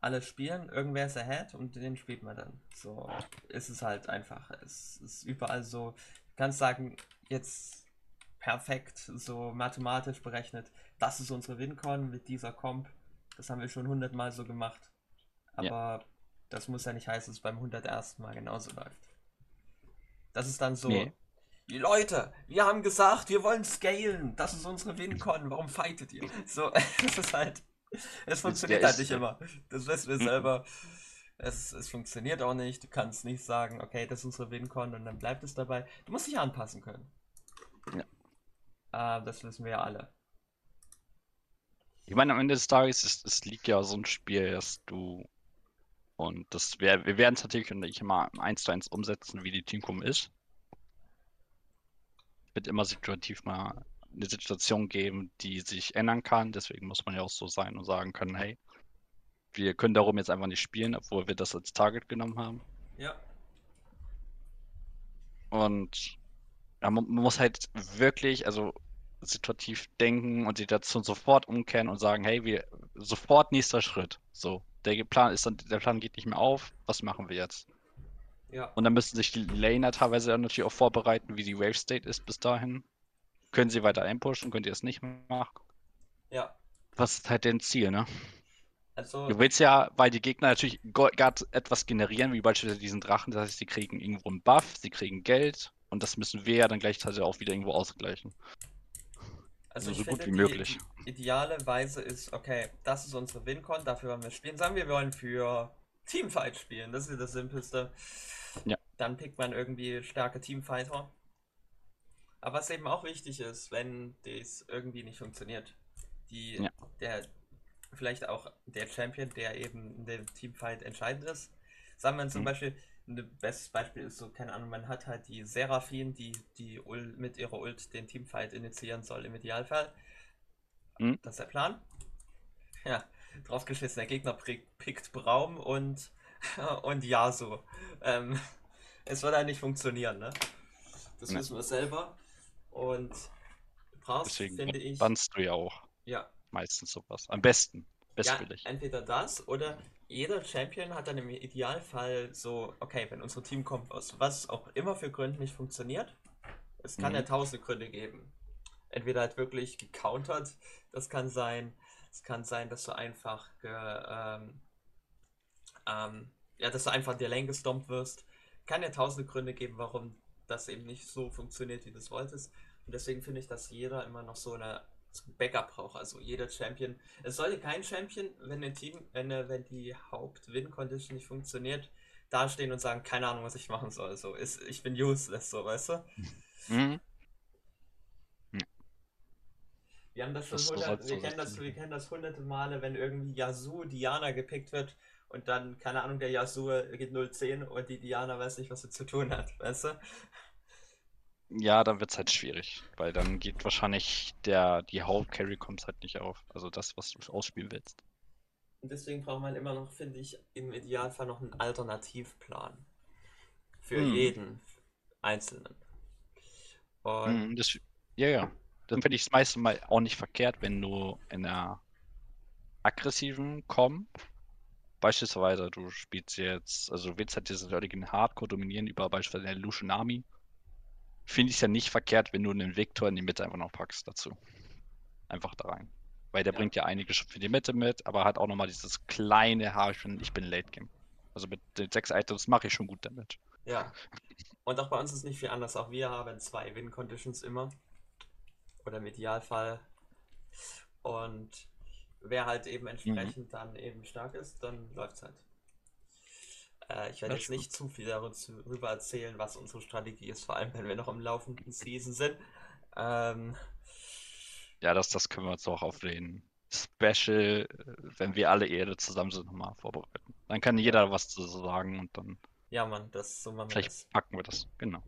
alle spielen, irgendwer ist ahead und den spielt man dann. So ist es halt einfach. Es ist überall so, kannst sagen, jetzt perfekt, so mathematisch berechnet, das ist unsere Wincon mit dieser Comp. Das haben wir schon hundertmal so gemacht. Aber ja. das muss ja nicht heißen, dass es beim 101. Mal genauso läuft. Das ist dann so. Nee. Die Leute, wir haben gesagt, wir wollen scalen. Das ist unsere Wincon. Warum fightet ihr? So, es ist halt. Es funktioniert halt nicht immer. Das wissen wir selber. Es, es funktioniert auch nicht. Du kannst nicht sagen, okay, das ist unsere WinCon und dann bleibt es dabei. Du musst dich anpassen können. Ja. Äh, das wissen wir ja alle. Ich meine, am Ende des Tages ist, es liegt ja so ein Spiel, dass du und das wir, wir werden es natürlich nicht immer eins zu eins umsetzen, wie die Teamcom ist. Es wird immer situativ mal eine Situation geben, die sich ändern kann. Deswegen muss man ja auch so sein und sagen können, hey, wir können darum jetzt einfach nicht spielen, obwohl wir das als Target genommen haben. Ja. Und ja, man, man, muss halt wirklich, also situativ denken und die Situation sofort umkehren und sagen, hey, wir sofort nächster Schritt. So, der Plan ist dann, der Plan geht nicht mehr auf, was machen wir jetzt? Ja. Und dann müssen sich die Laner teilweise natürlich auch vorbereiten, wie die Wave State ist bis dahin. Können sie weiter einpushen, könnt ihr es nicht machen? Ja. Was ist halt dein Ziel, ne? Also, du willst ja, weil die Gegner natürlich gerade etwas generieren, wie beispielsweise diesen Drachen, das heißt, sie kriegen irgendwo einen Buff, sie kriegen Geld und das müssen wir ja dann gleichzeitig auch wieder irgendwo ausgleichen. Also, also so gut wie möglich. Die ideale Weise ist, okay, das ist unsere Wincon, dafür wollen wir spielen. Sagen wir, wir wollen für Teamfight spielen, das ist das Simpelste. Ja. Dann pickt man irgendwie starke Teamfighter. Aber was eben auch wichtig ist, wenn das irgendwie nicht funktioniert, die, ja. der, vielleicht auch der Champion, der eben in dem Teamfight entscheidend ist. Sagen wir zum mhm. Beispiel, ein bestes Beispiel ist so, keine Ahnung, man hat halt die Seraphine, die, die Ult, mit ihrer Ult den Teamfight initiieren soll im Idealfall. Mhm. Das ist der Plan. Ja, draufgeschissen, der Gegner pickt Braum und, und Yasu. Ähm, es wird halt nicht funktionieren, ne? Das wissen wir selber. Und brauchst, Deswegen finde ich. Bannst du ja auch. Ja, meistens sowas. Am besten. Bestwillig. Ja, entweder das oder jeder Champion hat dann im Idealfall so, okay, wenn unser Team kommt, aus was auch immer für Gründen nicht funktioniert, es kann mhm. ja tausende Gründe geben. Entweder halt wirklich gecountert, das kann sein, es kann sein, dass du einfach ge, ähm, ähm, ja, dass du einfach in der Lane gestompt wirst. Kann ja tausende Gründe geben, warum das eben nicht so funktioniert, wie du es wolltest. Und deswegen finde ich, dass jeder immer noch so eine Backup braucht. Also jeder Champion. Es sollte kein Champion, wenn ein Team, wenn, wenn die Haupt-Win-Condition nicht funktioniert, dastehen und sagen, keine Ahnung, was ich machen soll. So ist, ich bin useless, so weißt du. Mhm. Wir haben das schon Das hundert, wir kennen das, wir kennen das hunderte Male, wenn irgendwie Yasuo Diana gepickt wird und dann, keine Ahnung, der Yasuo geht 0-10 und die Diana weiß nicht, was sie zu tun hat, weißt du? Ja, dann wird's halt schwierig, weil dann geht wahrscheinlich der, die Hauptcarry kommt halt nicht auf. Also das, was du ausspielen willst. Und deswegen braucht man immer noch, finde ich, im Idealfall noch einen Alternativplan. Für Hm. jeden Einzelnen. Und Mhm, das, ja, ja. Dann finde ich es meistens mal auch nicht verkehrt, wenn du in einer aggressiven Com, beispielsweise du spielst jetzt, also du willst halt dieses heutigen Hardcore dominieren über beispielsweise den Lucianami, finde ich es ja nicht verkehrt, wenn du einen Victor in die Mitte einfach noch packst dazu. Einfach da rein. Weil der Ja. bringt ja einige für die Mitte mit, aber hat auch nochmal dieses kleine Haar, ich bin, ich bin Late Game. Also mit den sechs Items mache ich schon gut damit. ja. Und auch bei uns ist nicht viel anders. Auch wir haben zwei Win-Conditions immer. Oder im Idealfall. Und wer halt eben entsprechend dann eben stark ist, dann läuft's halt. Äh, ich werde Das jetzt nicht zu viel darüber erzählen, was unsere Strategie ist, vor allem wenn wir noch im laufenden Season sind. Ähm, Ja, das, das können wir uns auch auf den Special, äh, wenn wir alle Erde zusammen sind, nochmal vorbereiten. Dann kann jeder was zu sagen und dann ja, Mann, das so machen wir vielleicht das. packen wir das. Genau.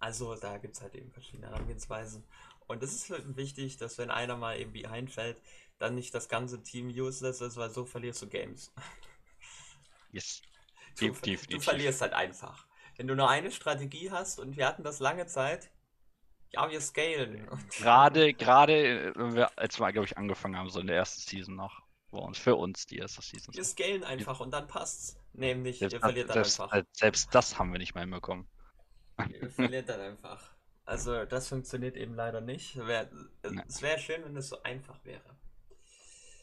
Also da gibt es halt eben verschiedene Herangehensweisen. Und es ist halt wichtig, dass wenn einer mal irgendwie einfällt, dann nicht das ganze Team useless ist, weil so verlierst du Games. Yes. Du, Def- du definitiv. verlierst halt einfach. Wenn du nur eine Strategie hast und wir hatten das lange Zeit, ja, wir scalen. Gerade, gerade, wenn wir, als wir, glaube ich, angefangen haben, so in der ersten Season noch, war uns, für uns die erste Season. wir scalen einfach und dann passt's. Nämlich, Selbst, ihr verliert dann selbst, einfach. äh, selbst das haben wir nicht mal hinbekommen. Ihr verliert dann einfach. Also das funktioniert eben leider nicht. Wär, Nee. es wäre schön, wenn es so einfach wäre.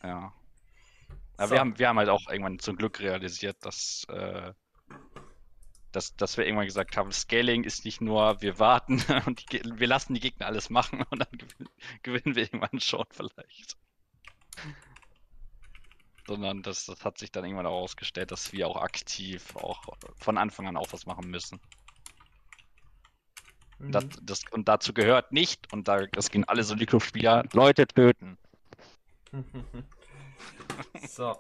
Ja. Aber So. wir haben, wir haben halt auch irgendwann zum Glück realisiert, dass, äh, dass, dass wir irgendwann gesagt haben, Scaling ist nicht nur, wir warten und die, wir lassen die Gegner alles machen und dann gewinnen, gewinnen wir irgendwann schon vielleicht. Sondern das, das hat sich dann irgendwann auch herausgestellt, dass wir auch aktiv auch von Anfang an auch was machen müssen. Mhm. Das, das, und dazu gehört nicht, und da, das gehen alle Solito-Spieler, Leute töten. So.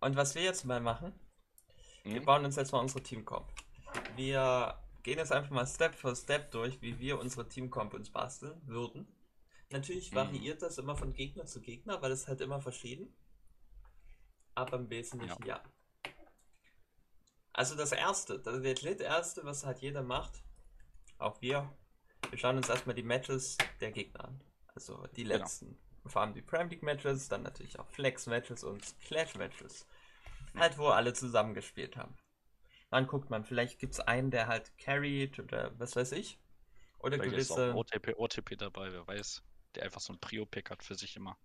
Und, was wir jetzt mal machen, wir Mhm. bauen uns jetzt mal unsere Teamcomp. Wir gehen jetzt einfach mal Step für Step durch, wie wir unsere Teamcomp uns basteln würden. Natürlich Mhm. variiert das immer von Gegner zu Gegner, weil es halt immer verschieden. Aber im Wesentlichen ja. Also das erste, das das erste, was halt jeder macht, auch wir, wir schauen uns erstmal die Matches der Gegner an. Also die Genau. Vor allem die Premier League Matches, dann natürlich auch Flex Matches und Clash Matches. Halt, wo alle zusammengespielt haben. Dann guckt man, vielleicht gibt es einen, der halt carried oder was weiß ich. Oder Vielleicht ist auch gewisse. OTP, OTP dabei, wer weiß. Der einfach so ein Prio-Pick hat für sich immer.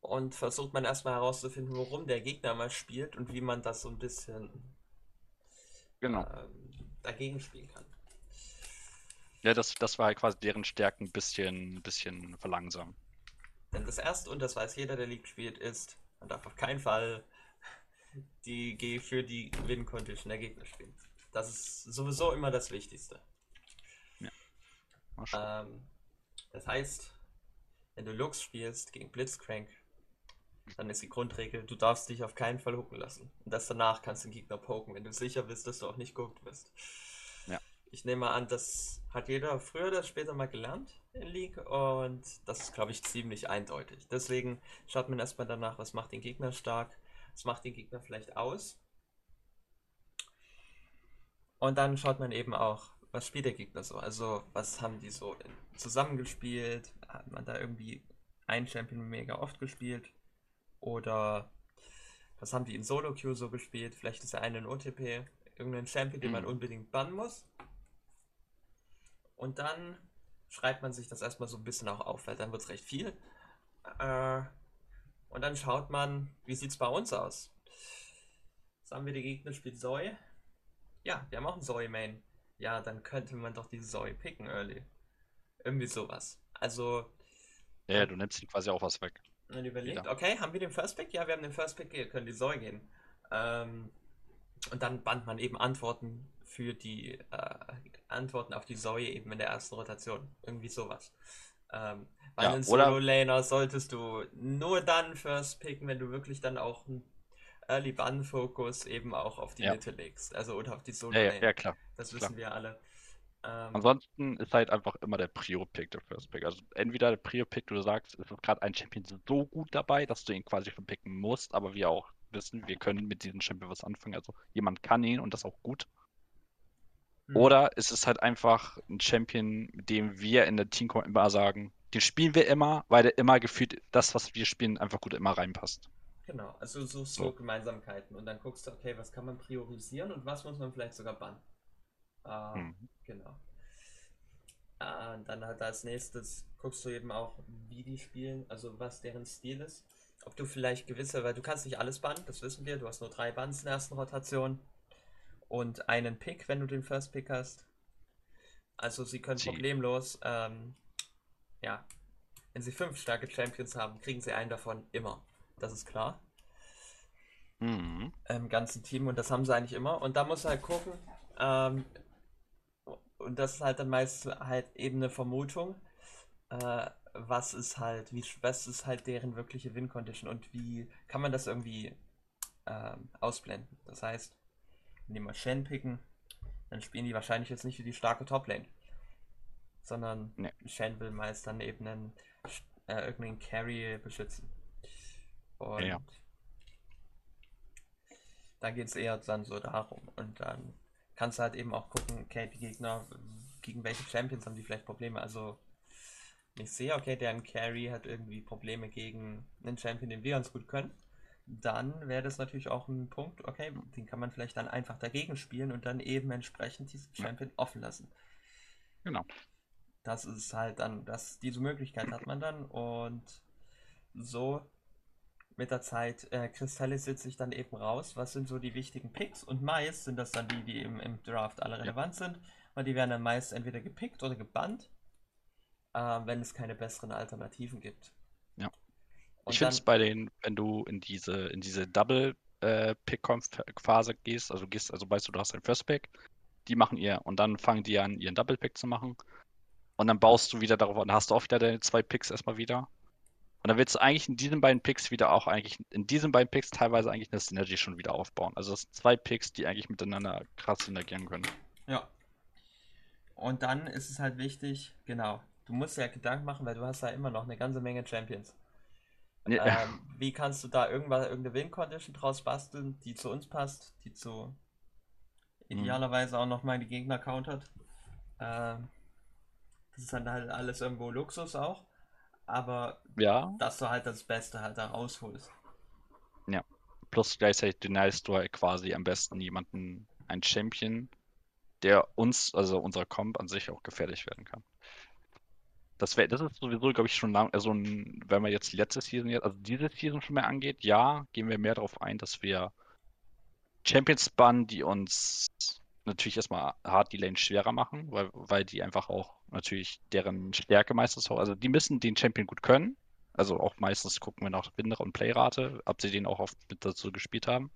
Und versucht man erstmal herauszufinden, worum der Gegner mal spielt und wie man das so ein bisschen Genau. ähm, dagegen spielen kann. Ja, das, das war halt quasi deren Stärken ein bisschen, bisschen verlangsamen. Denn das erste, und das weiß jeder, der League spielt, ist, man darf auf keinen Fall die G für die Win-Condition der Gegner spielen. Das ist sowieso immer das Wichtigste. Schauen. Ähm, das heißt, wenn du Lux spielst gegen Blitzcrank, dann ist die Grundregel, du darfst dich auf keinen Fall hooken lassen. Und das danach kannst du den Gegner poken, wenn du sicher bist, dass du auch nicht gehuckt wirst. Ich nehme mal an, das hat jeder früher oder später mal gelernt in League und das ist, glaube ich, ziemlich eindeutig. Deswegen schaut man erstmal danach, was macht den Gegner stark, was macht den Gegner vielleicht aus. Und dann schaut man eben auch, was spielt der Gegner so? Also, was haben die so zusammengespielt? Hat man da irgendwie einen Champion mega oft gespielt? Oder was haben die in Solo-Queue so gespielt? Vielleicht ist der eine in OTP, irgendein Champion, den man Mhm. unbedingt bannen muss. Und dann schreibt man sich das erstmal so ein bisschen auch auf, weil dann wird es recht viel. Äh, und dann schaut man, wie sieht es bei uns aus? Sagen wir, der Gegner spielt Zoe. Ja, wir haben auch einen Zoe-Main. Ja, dann könnte man doch die Zoe picken early. Irgendwie sowas. Also, Ja, du nimmst quasi auch was weg. man überlegt, Wieder. okay, haben wir den First Pick? Ja, wir haben den First Pick, wir können die Zoe gehen. Ähm, und dann band man eben Antworten für die äh, Antworten auf die Zoe eben in der ersten Rotation. Irgendwie sowas. Ähm, weil Ja, einen Solo-Laner solltest du nur dann first picken, wenn du wirklich dann auch einen Early Ban-Fokus eben auch auf die Ja. Mitte legst. Also oder auf die Ja, ja, ja, klar. das klar. wissen wir alle. Ähm, Ansonsten ist halt einfach immer der Prio-Pick der First Pick. Also entweder der Prio-Pick, du sagst, es ist gerade ein Champion so gut dabei, dass du ihn quasi schon picken musst, aber wir auch wissen, wir können mit diesem Champion was anfangen. Also jemand kann ihn und das auch gut. Hm, Oder ist es halt einfach ein Champion, mit dem wir in der Team immer sagen, den spielen wir immer, weil der immer gefühlt das, was wir spielen, einfach gut immer reinpasst. Genau, also so, so So. Gemeinsamkeiten und dann guckst du, okay, was kann man priorisieren und was muss man vielleicht sogar bannen. Äh, Mhm. Genau. Äh, und dann halt als nächstes guckst du eben auch, wie die spielen, also was deren Stil ist. Ob du vielleicht gewisse, weil du kannst nicht alles bannen, das wissen wir, du hast nur drei Bans in der ersten Rotation und einen Pick, wenn du den First Pick hast. Also sie können Sie- problemlos, ähm, ja, wenn sie fünf starke Champions haben, kriegen sie einen davon immer. Das ist klar Mhm. im ganzen Team und das haben sie eigentlich immer. Und da muss halt gucken, ähm, und das ist halt dann meist halt eben eine Vermutung, äh, was ist halt, wie was ist halt deren wirkliche Win-Condition und wie kann man das irgendwie ähm, ausblenden. Das heißt, wenn die mal Shen picken, dann spielen die wahrscheinlich jetzt nicht wie die starke Top-Lane, sondern Nee. Shen will meist dann eben einen, äh, irgendeinen Carry beschützen. Und Ja. da geht es eher dann so darum. Und dann kannst du halt eben auch gucken, okay, die Gegner, gegen welche Champions haben die vielleicht Probleme. Also, ich sehe, okay, deren Carry hat irgendwie Probleme gegen einen Champion, den wir ganz gut können, dann wäre das natürlich auch ein Punkt, okay, den kann man vielleicht dann einfach dagegen spielen und dann eben entsprechend diesen Ja. Champion offen lassen. Genau. Das ist halt dann, das, diese Möglichkeit hat man dann und so mit der Zeit äh, kristallisiert sich dann eben raus, was sind so die wichtigen Picks und meist sind das dann die, die im, im Draft alle relevant sind und die werden dann meist entweder gepickt oder gebannt, äh, wenn es keine besseren Alternativen gibt. Und Ich finde es bei den, wenn du in diese, in diese Double äh, Pick-Phase gehst, also gehst, also weißt du, du hast einen First Pick, die machen ihr und dann fangen die an, ihren Double Pick zu machen. Und dann baust du wieder darauf, und dann hast du auch wieder deine zwei Picks erstmal wieder. Und dann willst du eigentlich in diesen beiden Picks wieder auch eigentlich, in diesen beiden Picks teilweise eigentlich eine Synergy schon wieder aufbauen. Also das sind zwei Picks, die eigentlich miteinander krass synergieren können. Ja. Und dann ist es halt wichtig, genau, du musst ja Gedanken machen, weil du hast ja immer noch eine ganze Menge Champions. Ja, Ähm, wie kannst du da irgendwas, irgendeine Win-Condition draus basteln, die zu uns passt, die zu idealerweise auch nochmal die Gegner countert? Ähm, das ist dann halt alles irgendwo Luxus auch, aber ja, dass du halt das Beste halt da rausholst. plus gleichzeitig deniest du halt quasi am besten jemanden, einen Champion, der uns, also unserer Comp an sich auch gefährlich werden kann. Das wäre, das ist sowieso, glaube ich, schon lang, also wenn man jetzt letzte Season jetzt, also diese Season schon mehr angeht, ja, gehen wir mehr darauf ein, dass wir Champions bannen, die uns natürlich erstmal hart die Lane schwerer machen, weil, weil die einfach auch natürlich deren Stärke meistens auch, also die müssen den Champion gut können. Also auch meistens gucken wir nach Win- und Playrate, ob sie den auch oft mit dazu gespielt haben.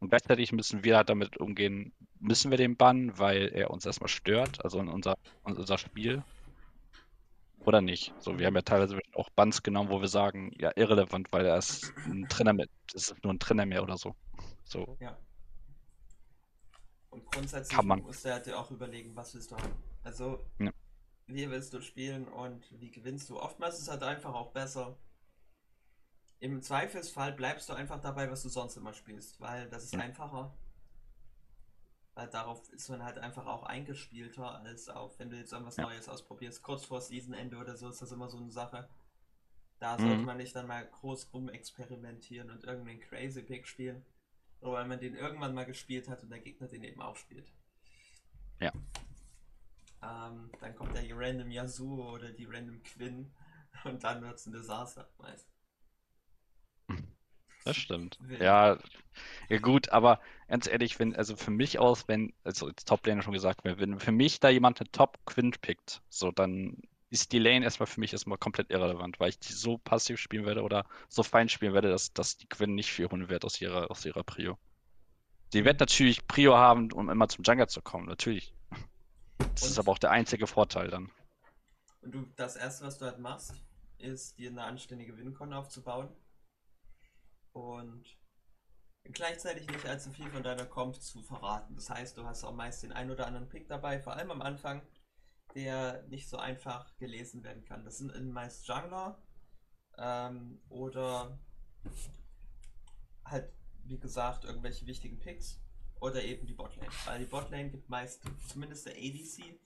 Und gleichzeitig müssen wir halt damit umgehen, müssen wir den bannen, weil er uns erstmal stört, also in unser, in unser Spiel. Oder nicht. So, wir haben ja teilweise auch Bans genommen, wo wir sagen, ja, irrelevant, weil er ist ein Trainer mit, ist nur ein Trainer mehr oder so. So, Ja. Und grundsätzlich Kann man. musst du halt dir auch überlegen, was willst du haben. Also, Ja. wie willst du spielen und wie gewinnst du? Oftmals ist es halt einfach auch besser. Im Zweifelsfall bleibst du einfach dabei, was du sonst immer spielst, weil das ist Ja. einfacher. Weil darauf ist man halt einfach auch eingespielter, als auf, wenn du jetzt irgendwas Ja. Neues ausprobierst. Kurz vor Seasonende oder so ist das immer so eine Sache. Da sollte Mhm. man nicht dann mal groß rumexperimentieren und irgendeinen Crazy Pick spielen. Nur weil man den irgendwann mal gespielt hat und der Gegner den eben auch spielt. Ja. Ähm, dann kommt der random Yasuo oder die random Quinn und dann wird es ein Desaster meist. Das stimmt. Ja, ja gut, aber ganz ehrlich, wenn, also für mich aus, wenn, also jetzt Top-Lane schon gesagt, wenn, wenn für mich da jemand eine Top-Quint pickt, so dann ist die Lane erstmal für mich erstmal komplett irrelevant, weil ich die so passiv spielen werde oder so fein spielen werde, dass, dass die Quinn nicht viel holen wird aus ihrer, aus ihrer Prio. Sie wird natürlich Prio haben, um immer zum Jungler zu kommen, natürlich. Das ist Und- aber auch der einzige Vorteil dann. Und du, das erste, was du halt machst, ist dir eine anständige Wincon aufzubauen. Und gleichzeitig nicht allzu viel von deiner Comp zu verraten. Das heißt, du hast auch meist den ein oder anderen Pick dabei, vor allem am Anfang, der nicht so einfach gelesen werden kann. Das sind meist Jungler ähm, oder halt, wie gesagt, irgendwelche wichtigen Picks oder eben die Botlane. Weil die Botlane gibt meist, zumindest der ADC,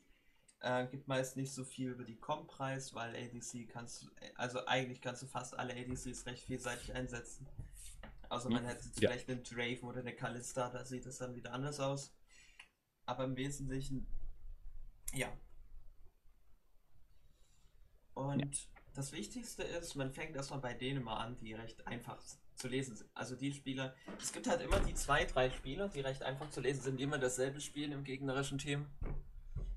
äh, gibt meist nicht so viel über die Com-Preis, weil ADC kannst du, also eigentlich kannst du fast alle ADCs recht vielseitig einsetzen. Also man hätte jetzt Ja. vielleicht einen Draven oder eine Kalista, da sieht es dann wieder anders aus. Aber im Wesentlichen, ja. Und das Wichtigste ist, man fängt erstmal bei denen mal an, die recht einfach zu lesen sind. Also die Spieler, es gibt halt immer die zwei, drei Spieler, die recht einfach zu lesen sind, die immer dasselbe spielen im gegnerischen Team.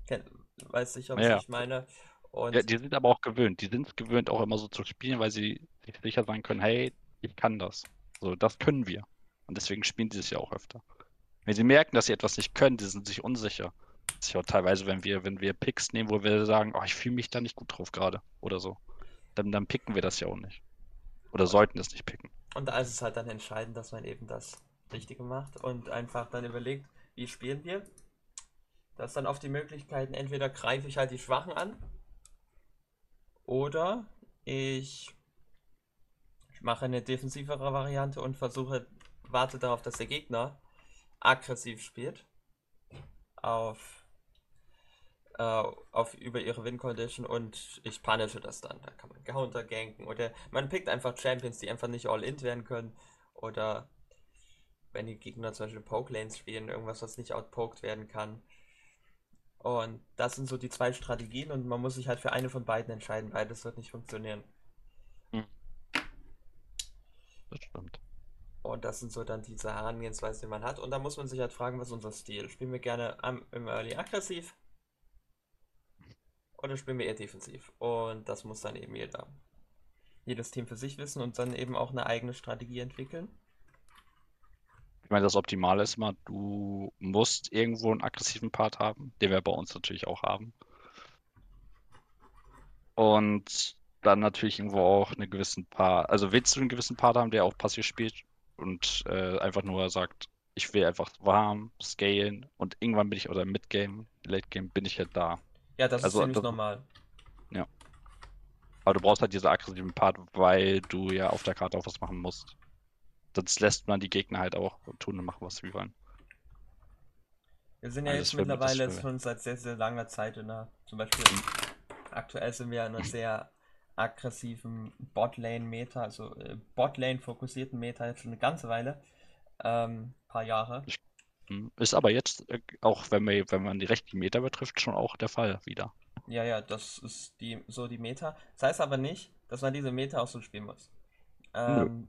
Kennt, weiß sicher, was Ja. ich meine. Und Ja, die sind aber auch gewöhnt. Die sind es gewöhnt, auch immer so zu spielen, weil sie sich sicher sein können, hey, ich kann das. So, das können wir. Und deswegen spielen sie es ja auch öfter. Wenn sie merken, dass sie etwas nicht können, die sind sich unsicher. Das ist ja auch teilweise, wenn wir, wenn wir Picks nehmen, wo wir sagen, oh, ich fühle mich da nicht gut drauf gerade oder so, dann, dann picken wir das ja auch nicht. Oder sollten es nicht picken. Und da ist es halt dann entscheidend, dass man eben das Richtige macht und einfach dann überlegt, wie spielen wir. Das dann oft die Möglichkeiten, entweder greife ich halt die Schwachen an oder ich mache eine defensivere Variante und versuche, warte darauf, dass der Gegner aggressiv spielt auf, äh, auf über ihre Win-Condition und ich punische das dann. Da kann man counterganken oder man pickt einfach Champions, die einfach nicht all-in werden können oder wenn die Gegner zum Beispiel Poke-Lanes spielen, irgendwas, was nicht outpoked werden kann. Und das sind so die zwei Strategien und man muss sich halt für eine von beiden entscheiden. Beides wird nicht funktionieren. Das stimmt. Und das sind so dann diese Herangehensweise, die man hat. Und da muss man sich halt fragen, was ist unser Stil? Spielen wir gerne am, im Early aggressiv? Oder spielen wir eher defensiv? Und das muss dann eben jeder, jedes Team für sich wissen und dann eben auch eine eigene Strategie entwickeln. Ich meine, das Optimale ist immer, du musst irgendwo einen aggressiven Part haben, den wir bei uns natürlich auch haben. Und dann natürlich irgendwo auch einen gewissen Part, also willst du einen gewissen Part haben, der auch passiv spielt und äh, einfach nur sagt, ich will einfach warm, scalen und irgendwann bin ich, oder Midgame, Late Game bin ich halt da. Ja, das Also ist ziemlich das- normal. Aber du brauchst halt diesen aggressiven Part, weil du ja auf der Karte auch was machen musst. Sonst lässt man die Gegner halt auch tun und machen, was sie wollen. Wir sind ja Alles jetzt mittlerweile schon seit sehr, sehr langer Zeit in einer, zum Beispiel aktuell sind wir in einer sehr aggressiven Botlane-Meta, also äh, Botlane-fokussierten Meta jetzt schon eine ganze Weile, ähm, paar Jahre. Hm. Ist aber jetzt, äh, auch wenn man, wenn man die rechte Meter betrifft, schon auch der Fall wieder. Ja, ja, das ist die, so die Meta. Das heißt aber nicht, dass man diese Meta auch so spielen muss. Ähm,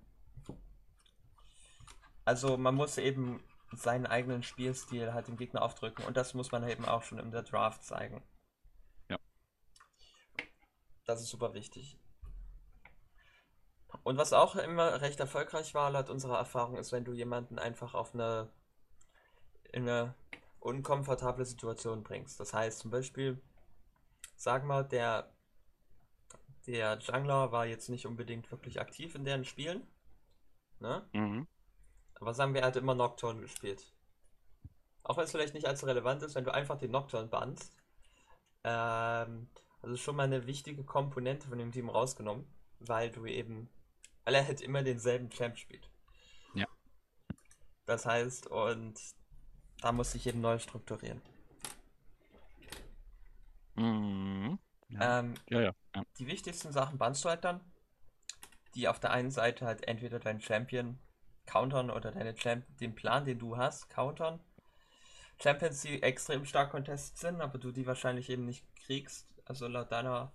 also man muss eben seinen eigenen Spielstil halt dem Gegner aufdrücken und das muss man eben auch schon in der Draft zeigen. Das ist super wichtig. Und was auch immer recht erfolgreich war, laut unserer Erfahrung, ist, wenn du jemanden einfach auf eine, in eine unkomfortable Situation bringst. Das heißt zum Beispiel, sag mal, der, der Jungler war jetzt nicht unbedingt wirklich aktiv in deren Spielen. Ne? Mhm. Aber sagen wir, er hat immer Nocturne gespielt. Auch wenn es vielleicht nicht allzu relevant ist, wenn du einfach den Nocturne bannst. Ähm, also schon mal eine wichtige Komponente von dem Team rausgenommen, weil du eben, weil er halt immer denselben Champ spielt. Ja. Das heißt, und da muss sich eben neu strukturieren. Mhm. Ja. Ähm, ja, ja, ja. die wichtigsten Sachen bannst du halt dann, die auf der einen Seite halt entweder deinen Champion countern oder deine Champ den Plan, den du hast, countern. Champions, die extrem stark contested sind, aber du die wahrscheinlich eben nicht kriegst, also laut deiner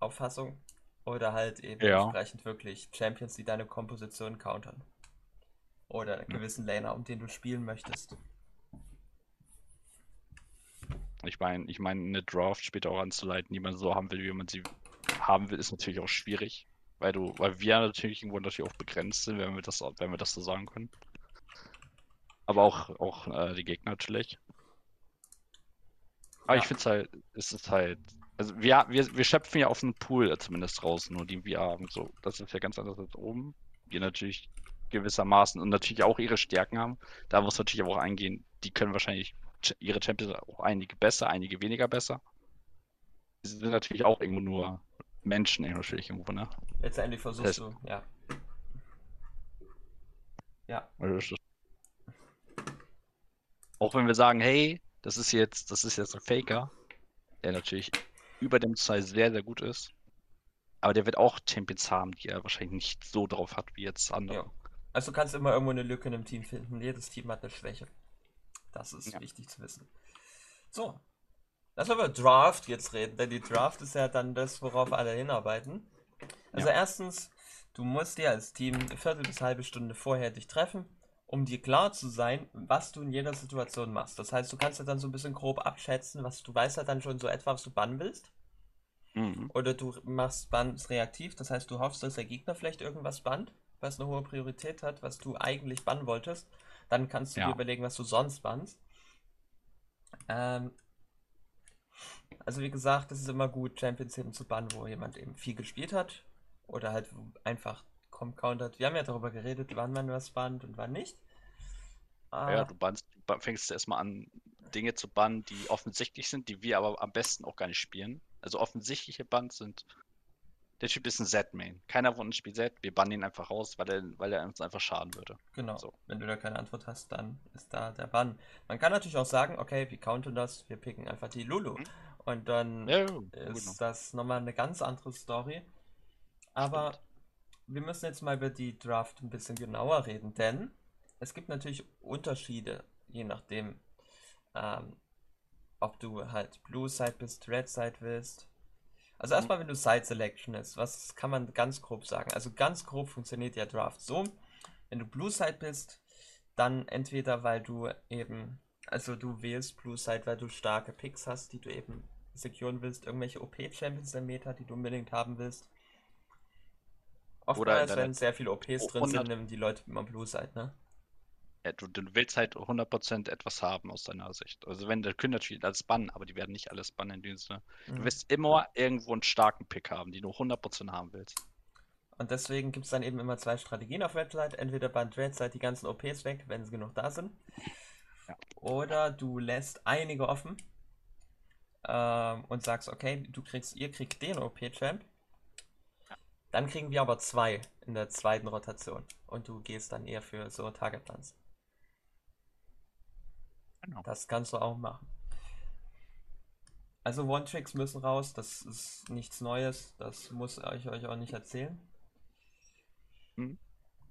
Auffassung. Oder halt eben Ja. entsprechend wirklich Champions, die deine Komposition countern. Oder einen gewissen Laner, um den du spielen möchtest. Ich meine, ich meine, eine Draft später auch anzuleiten, die man so haben will, wie man sie haben will, ist natürlich auch schwierig. Weil du, weil wir natürlich irgendwo natürlich auch begrenzt sind, wenn wir das, wenn wir das so sagen können. Aber auch, auch äh, die Gegner natürlich. Aber Ja. ich finde es halt, es ist halt Also wir, wir, wir schöpfen ja auf einen Pool zumindest raus, nur die wir haben. So, das ist ja ganz anders als oben. Wir natürlich gewissermaßen und natürlich auch ihre Stärken haben. Da muss natürlich aber auch eingehen, die können wahrscheinlich ihre Champions auch einige besser, einige weniger besser. Sie sind natürlich auch irgendwo nur Menschen natürlich irgendwo, ne? Letztendlich versuchst das heißt, du, ja. Ja. Also auch wenn wir sagen, hey, das ist jetzt, das ist jetzt ein Faker, der natürlich über dem Size sehr, sehr gut ist. Aber der wird auch Champions haben, die er wahrscheinlich nicht so drauf hat wie jetzt andere. Ja. Also du kannst immer irgendwo eine Lücke in einem Team finden. Jedes Team hat eine Schwäche. Das ist ja. wichtig zu wissen. So. Lass mal über Draft jetzt reden, denn die Draft ist ja dann das, worauf alle hinarbeiten. Also ja. erstens, du musst dir als Team eine Viertel bis halbe Stunde vorher dich treffen, um dir klar zu sein, was du in jeder Situation machst. Das heißt, du kannst ja dann so ein bisschen grob abschätzen, was du weißt ja dann schon so etwa, was du bannen willst. Mhm. Oder du machst Bans reaktiv, das heißt, du hoffst, dass der Gegner vielleicht irgendwas bannt was eine hohe Priorität hat, was du eigentlich bannen wolltest, dann kannst du ja. dir überlegen, was du sonst bannst. Ähm, also wie gesagt, es ist immer gut, Champions eben zu bannen, wo jemand eben viel gespielt hat oder halt einfach countert. Wir haben ja darüber geredet, wann man was bannt und wann nicht. Ah. Ja, du, bannst, du fängst erstmal an, Dinge zu bannen, die offensichtlich sind, die wir aber am besten auch gar nicht spielen. Also offensichtliche Bans sind der Typ ist ein Z-Main. Keiner von uns spielt Z, wir bannen ihn einfach raus, weil er, weil er uns einfach schaden würde. Genau. So. Wenn du da keine Antwort hast, dann ist da der Bann. Man kann natürlich auch sagen, okay, wir countern das, wir picken einfach die Lulu. Mhm. Und dann ja, ja, ist genau. das nochmal eine ganz andere Story. Aber Stimmt. Wir müssen jetzt mal über die Draft ein bisschen genauer reden, denn es gibt natürlich Unterschiede, je nachdem, ähm, ob du halt Blue Side bist, Red Side willst also mhm. erstmal, wenn du Side Selection ist, was kann man ganz grob sagen? Also ganz grob funktioniert der Draft so, wenn du Blue Side bist, dann entweder weil du eben, also du wählst Blue Side, weil du starke Picks hast, die du eben securen willst, irgendwelche OP-Champions im Meta, die du unbedingt haben willst. Oftmals, wenn sehr viele OPs drin sind, nehmen die Leute immer Blue Side, ne? Ja, du, du, willst halt 100% etwas haben aus deiner Sicht. Also wenn, der können natürlich alles bannen, aber die werden nicht alles bannen in dem Sinne. Mhm. Du wirst immer irgendwo einen starken Pick haben, die du 100% haben willst. Und deswegen gibt es dann eben immer zwei Strategien auf Red Side. Entweder bannt Red Side die ganzen OPs weg, wenn sie genug da sind. Ja. Oder du lässt einige offen ähm, und sagst, okay, du kriegst, ihr kriegt den OP-Champ. Dann kriegen wir aber zwei in der zweiten Rotation. Und du gehst dann eher für so Target-Plans. Genau. Das kannst du auch machen. Also One-Tricks müssen raus, das ist nichts Neues, das muss ich euch auch nicht erzählen. Hm.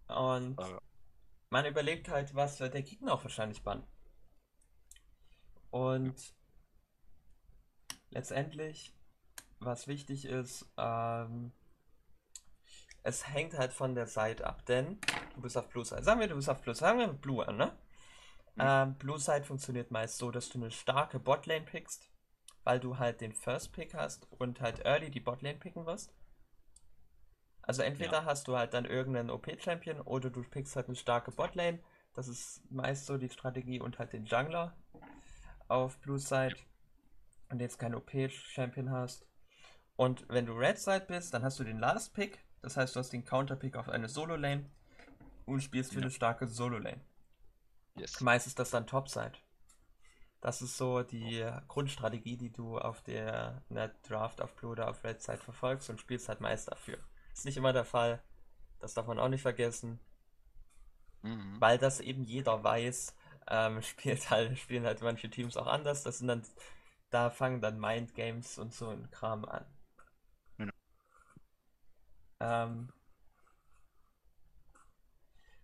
Und Aber. man überlegt halt, was wird der Gegner auch wahrscheinlich bannen. Und letztendlich, was wichtig ist, ähm, es hängt halt von der Seite ab, denn du bist auf Plus. Sagen wir, du bist auf Plus. Sagen wir Blue an, ne? Mhm. Ähm, Blue Side funktioniert meist so, dass du eine starke Botlane pickst, weil du halt den First Pick hast und halt early die Botlane picken wirst. Also entweder ja. hast du halt dann irgendeinen OP-Champion oder du pickst halt eine starke Botlane. Das ist meist so die Strategie und halt den Jungler auf Blue Side und jetzt keinen OP-Champion hast. Und wenn du Red Side bist, dann hast du den Last Pick. Das heißt, du hast den Counter-Pick auf eine Solo-Lane und spielst für ja. eine starke Solo-Lane. Yes. Meist ist das dann Topside. Das ist so die Grundstrategie, die du auf der Net Draft auf Blue oder auf Red Side verfolgst und spielst halt meist dafür. Ist nicht immer der Fall. Das darf man auch nicht vergessen. Mhm. Weil das eben jeder weiß, ähm, spielt halt, spielen halt manche Teams auch anders. Das sind dann, da fangen dann Mind Games und so ein Kram an. Ähm,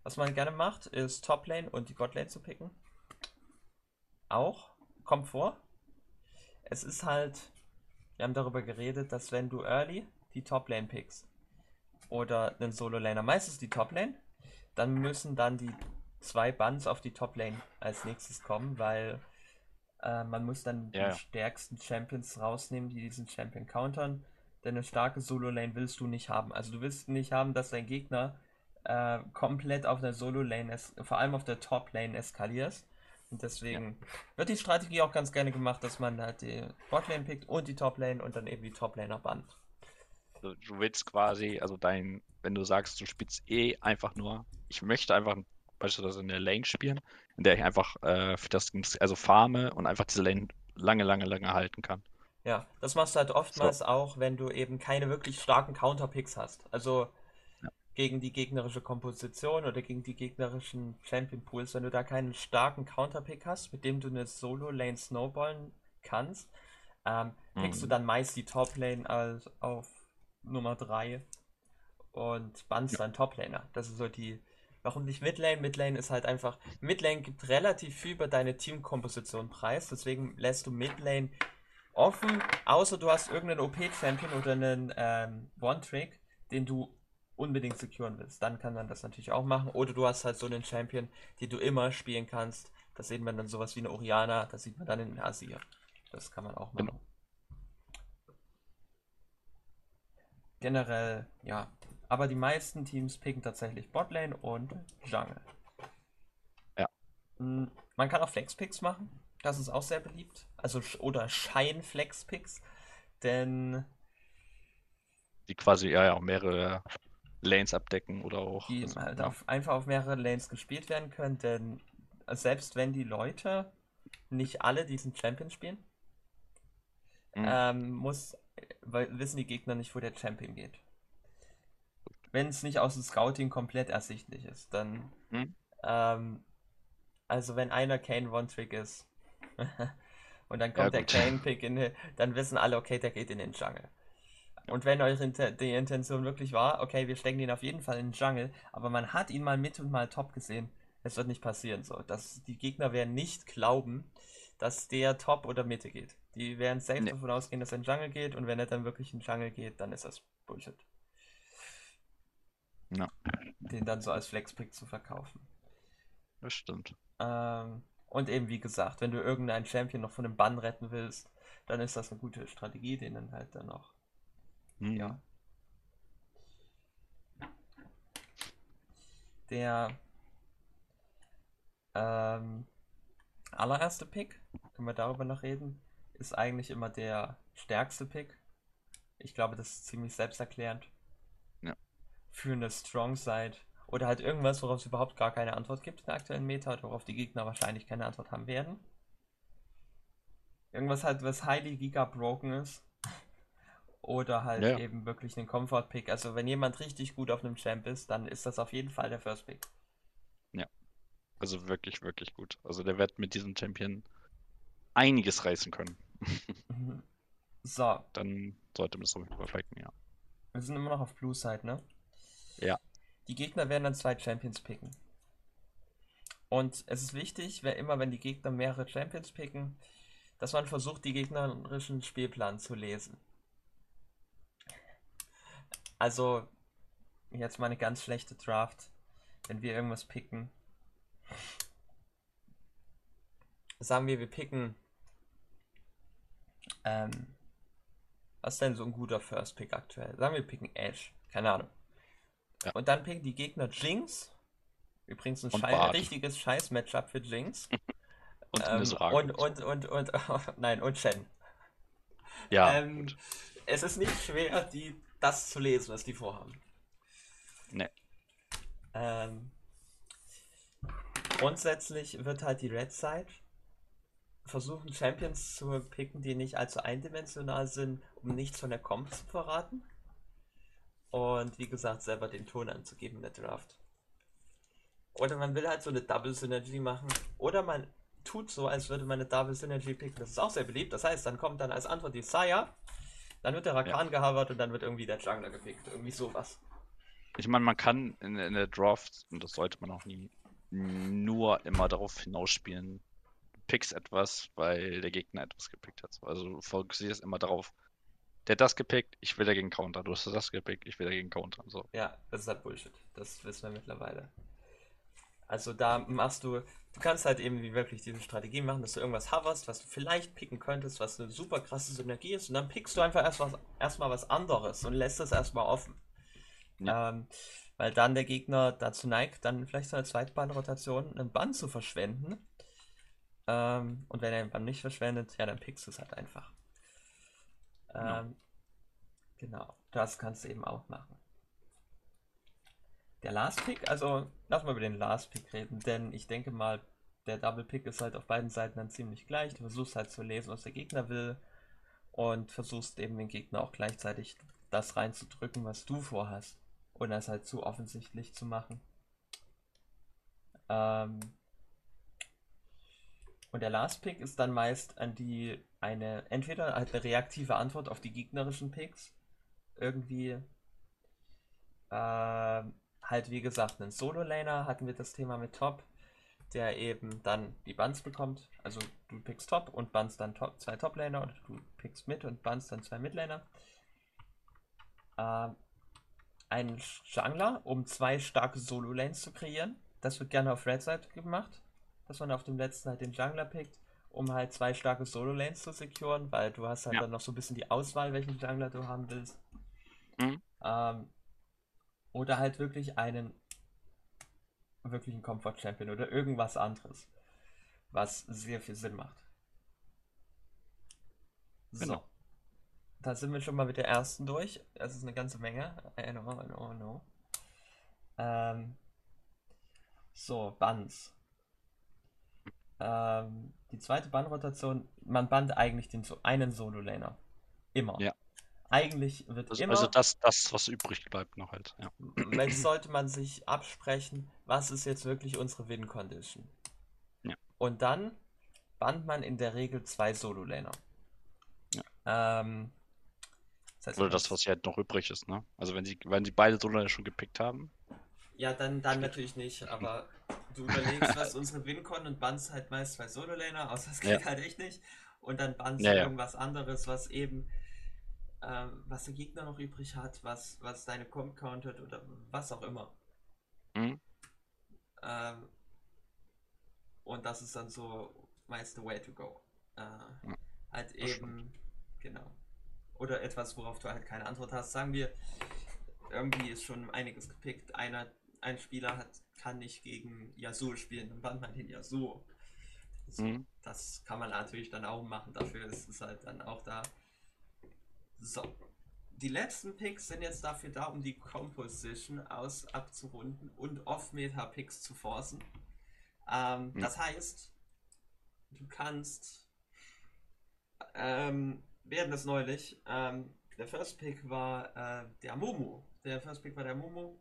was man gerne macht, ist Toplane und die Godlane zu picken. Auch. Kommt vor. Es ist halt, wir haben darüber geredet, dass wenn du early die Toplane pickst oder einen Solo-Laner, meistens die Toplane, dann müssen dann die zwei Buns auf die Toplane als nächstes kommen, weil äh, man muss dann ja. die stärksten Champions rausnehmen, die diesen Champion countern. Denn eine starke Solo-Lane willst du nicht haben. Also du willst nicht haben, dass dein Gegner äh, komplett auf der Solo-Lane, vor allem auf der Top-Lane eskalierst, Und deswegen ja. wird die Strategie auch ganz gerne gemacht, dass man halt die Botlane pickt und die Toplane und dann eben die Toplaner bannt. Also du willst quasi, also dein, wenn du sagst, du spielst eh einfach nur, ich möchte einfach beispielsweise in der Lane spielen, in der ich einfach äh, für das, also farme und einfach diese Lane lange, lange, lange halten kann. Ja, das machst du halt oftmals so. auch, wenn du eben keine wirklich starken Counterpicks hast. Also ja. gegen die gegnerische Komposition oder gegen die gegnerischen Champion Pools, wenn du da keinen starken Counterpick hast, mit dem du eine Solo-Lane snowballen kannst, ähm, pickst mhm. du dann meist die Top-Lane als auf Nummer 3 und bannst ja. dann Top-Laner. Das ist so die. Warum nicht Midlane? Midlane ist halt einfach. Midlane gibt relativ viel über deine Teamkomposition preis, deswegen lässt du Midlane offen, außer du hast irgendeinen OP-Champion oder einen ähm, One-Trick, den du unbedingt securen willst. Dann kann man das natürlich auch machen. Oder du hast halt so einen Champion, den du immer spielen kannst. Das sieht man dann sowas wie eine Oriana, das sieht man dann in Asir. Das kann man auch machen. Genau. Generell, ja. Aber die meisten Teams picken tatsächlich Botlane und Jungle. Ja. Hm, man kann auch Flex-Picks machen. Das ist auch sehr beliebt. Also oder Schein-Flex-Picks. Denn. Die quasi ja, ja mehrere Lanes abdecken oder auch. Die also, halt ja. auf, einfach auf mehrere Lanes gespielt werden können, denn selbst wenn die Leute nicht alle diesen Champion spielen, mhm. ähm, muss, weil, wissen die Gegner nicht, wo der Champion geht. Wenn es nicht aus dem Scouting komplett ersichtlich ist, dann. Mhm. Ähm, also wenn einer Kane One-Trick ist, und dann kommt ja, der Kane-Pick in, dann wissen alle, okay, der geht in den Jungle. Und wenn eure die Intention wirklich war, okay, wir stecken ihn auf jeden Fall in den Jungle, aber man hat ihn mal mit und mal top gesehen, es wird nicht passieren so. Dass die Gegner werden nicht glauben, dass der Top oder Mitte geht. Die werden safe nee. davon ausgehen, dass er in den Jungle geht und wenn er dann wirklich in den Jungle geht, dann ist das Bullshit. Ja. Den dann so als Flexpick zu verkaufen. Das stimmt. Ähm, und eben, wie gesagt, wenn du irgendeinen Champion noch von dem Bann retten willst, dann ist das eine gute Strategie, den dann halt dann noch. Mhm. Ja. Der ähm, allererste Pick, können wir darüber noch reden, ist eigentlich immer der stärkste Pick. Ich glaube, das ist ziemlich selbsterklärend. Ja. Für eine Strong Side oder halt irgendwas, worauf es überhaupt gar keine Antwort gibt in der aktuellen Meta, worauf die Gegner wahrscheinlich keine Antwort haben werden. Irgendwas halt, was highly giga broken ist. Oder halt ja. eben wirklich einen Comfort Pick. Also wenn jemand richtig gut auf einem Champ ist, dann ist das auf jeden Fall der First Pick. Ja. Also wirklich, wirklich gut. Also der wird mit diesem Champion einiges reißen können. Mhm. so. Dann sollte man das auf jeden Fall flecken, ja. Wir sind immer noch auf Blue Side, ne? Ja. Die Gegner werden dann zwei Champions picken. Und es ist wichtig, wer immer, wenn die Gegner mehrere Champions picken, dass man versucht, die gegnerischen Spielplan zu lesen. Also, jetzt mal eine ganz schlechte Draft. Wenn wir irgendwas picken. Sagen wir, wir picken. Ähm, was ist denn so ein guter First Pick aktuell? Sagen wir, wir picken Ash. Keine Ahnung. Ja. Und dann picken die Gegner Jinx. Übrigens ein Schei richtiges Scheiß-Matchup für Jinx. und, ähm, und, und, und, und, oh, nein, und Shen. Ja. Ähm, es ist nicht schwer, die, das zu lesen, was die vorhaben. Nee. Ähm, grundsätzlich wird halt die Red Side versuchen, Champions zu picken, die nicht allzu eindimensional sind, um nichts von der Comp zu verraten. Und wie gesagt, selber den Ton anzugeben in der Draft. Oder man will halt so eine Double Synergy machen. Oder man tut so, als würde man eine Double Synergy picken. Das ist auch sehr beliebt. Das heißt, dann kommt dann als Antwort die Saya, dann wird der Rakan ja. gehavert und dann wird irgendwie der Jungler gepickt. Irgendwie sowas. Ich meine, man kann in, in der Draft, und das sollte man auch nie, nur immer darauf hinausspielen, pickst etwas, weil der Gegner etwas gepickt hat. Also fokussierst immer darauf, der hat das gepickt, ich will dagegen counter. Du hast das gepickt, ich will dagegen counter. So. Ja, das ist halt Bullshit. Das wissen wir mittlerweile. Also da machst du, du kannst halt eben wirklich diese Strategie machen, dass du irgendwas hoverst, was du vielleicht picken könntest, was eine super krasse Synergie ist und dann pickst du einfach erst was, erstmal was anderes und lässt es erstmal offen. Ja. Ähm, weil dann der Gegner dazu neigt, dann vielleicht so eine Zweitbahnrotation einen Bann zu verschwenden Ähm, und wenn er ihn dann nicht verschwendet, ja, dann pickst du es halt einfach. Ähm, Genau, das kannst du eben auch machen. Der Last Pick, also lass mal über den Last Pick reden, denn ich denke mal, der Double Pick ist halt auf beiden Seiten dann ziemlich gleich. Du versuchst halt zu lesen, was der Gegner will und versuchst eben den Gegner auch gleichzeitig das reinzudrücken, was du vorhast. Und das halt zu offensichtlich zu machen. Ähm und der Last Pick ist dann meist an die eine entweder halt eine reaktive Antwort auf die gegnerischen Picks. Irgendwie äh, halt wie gesagt einen Solo-Laner hatten wir das Thema mit Top, der eben dann die Buns bekommt. Also du pickst Top und bannst dann top, zwei Top-Laner und du pickst Mid und bannst dann zwei Mid-Laner. Äh, ein Jungler, um zwei starke Solo-Lanes zu kreieren. Das wird gerne auf Red Side gemacht, dass man auf dem letzten halt den Jungler pickt, um halt zwei starke Solo-Lanes zu securen, weil du hast halt Ja. dann noch so ein bisschen die Auswahl, welchen Jungler du haben willst. Mhm. Ähm, oder halt wirklich einen wirklichen Comfort Champion oder irgendwas anderes, was sehr viel Sinn macht. So. Genau. Da sind wir schon mal mit der ersten durch. Das ist eine ganze Menge. I know, I know, I know. Ähm, so, Bans. Ähm, die zweite Ban-Rotation, man bannt eigentlich den so einen Solo-Laner. Immer. Ja. Eigentlich wird Also, immer. also das, das, was übrig bleibt noch halt. Ja. Wenn sollte man sich absprechen, was ist jetzt wirklich unsere Win-Condition. Ja. Und dann bannt man in der Regel zwei Solo-Laner. Ähm, das heißt, Oder das, was halt noch übrig ist, ne? Also wenn sie, wenn sie beide Solo schon gepickt haben. Ja, dann, dann natürlich nicht, aber du überlegst, was unsere Win-Con und bannst halt meist zwei Solo-Laner, außer das geht Ja. halt echt nicht. Und dann bannst Ja, du ja. irgendwas anderes, was eben, ähm, was der Gegner noch übrig hat, was, was deine Comp countert oder was auch immer. Mhm. Ähm, und das ist dann so meist the way to go. Äh, halt das eben, genau. Oder etwas, worauf du halt keine Antwort hast. Sagen wir, irgendwie ist schon einiges gepickt. Einer, ein Spieler hat, kann nicht gegen Yasuo spielen, dann bannt man den Yasuo. So, Mhm. Das kann man natürlich dann auch machen, dafür ist es halt dann auch da. So. Die letzten Picks sind jetzt dafür da, um die Composition aus abzurunden und Off-Meta-Picks zu forcen. Ähm, Mhm. Das heißt, du kannst. Ähm, wir hatten das neulich. Ähm, der First Pick war äh, der Momo. Der First Pick war der Momo.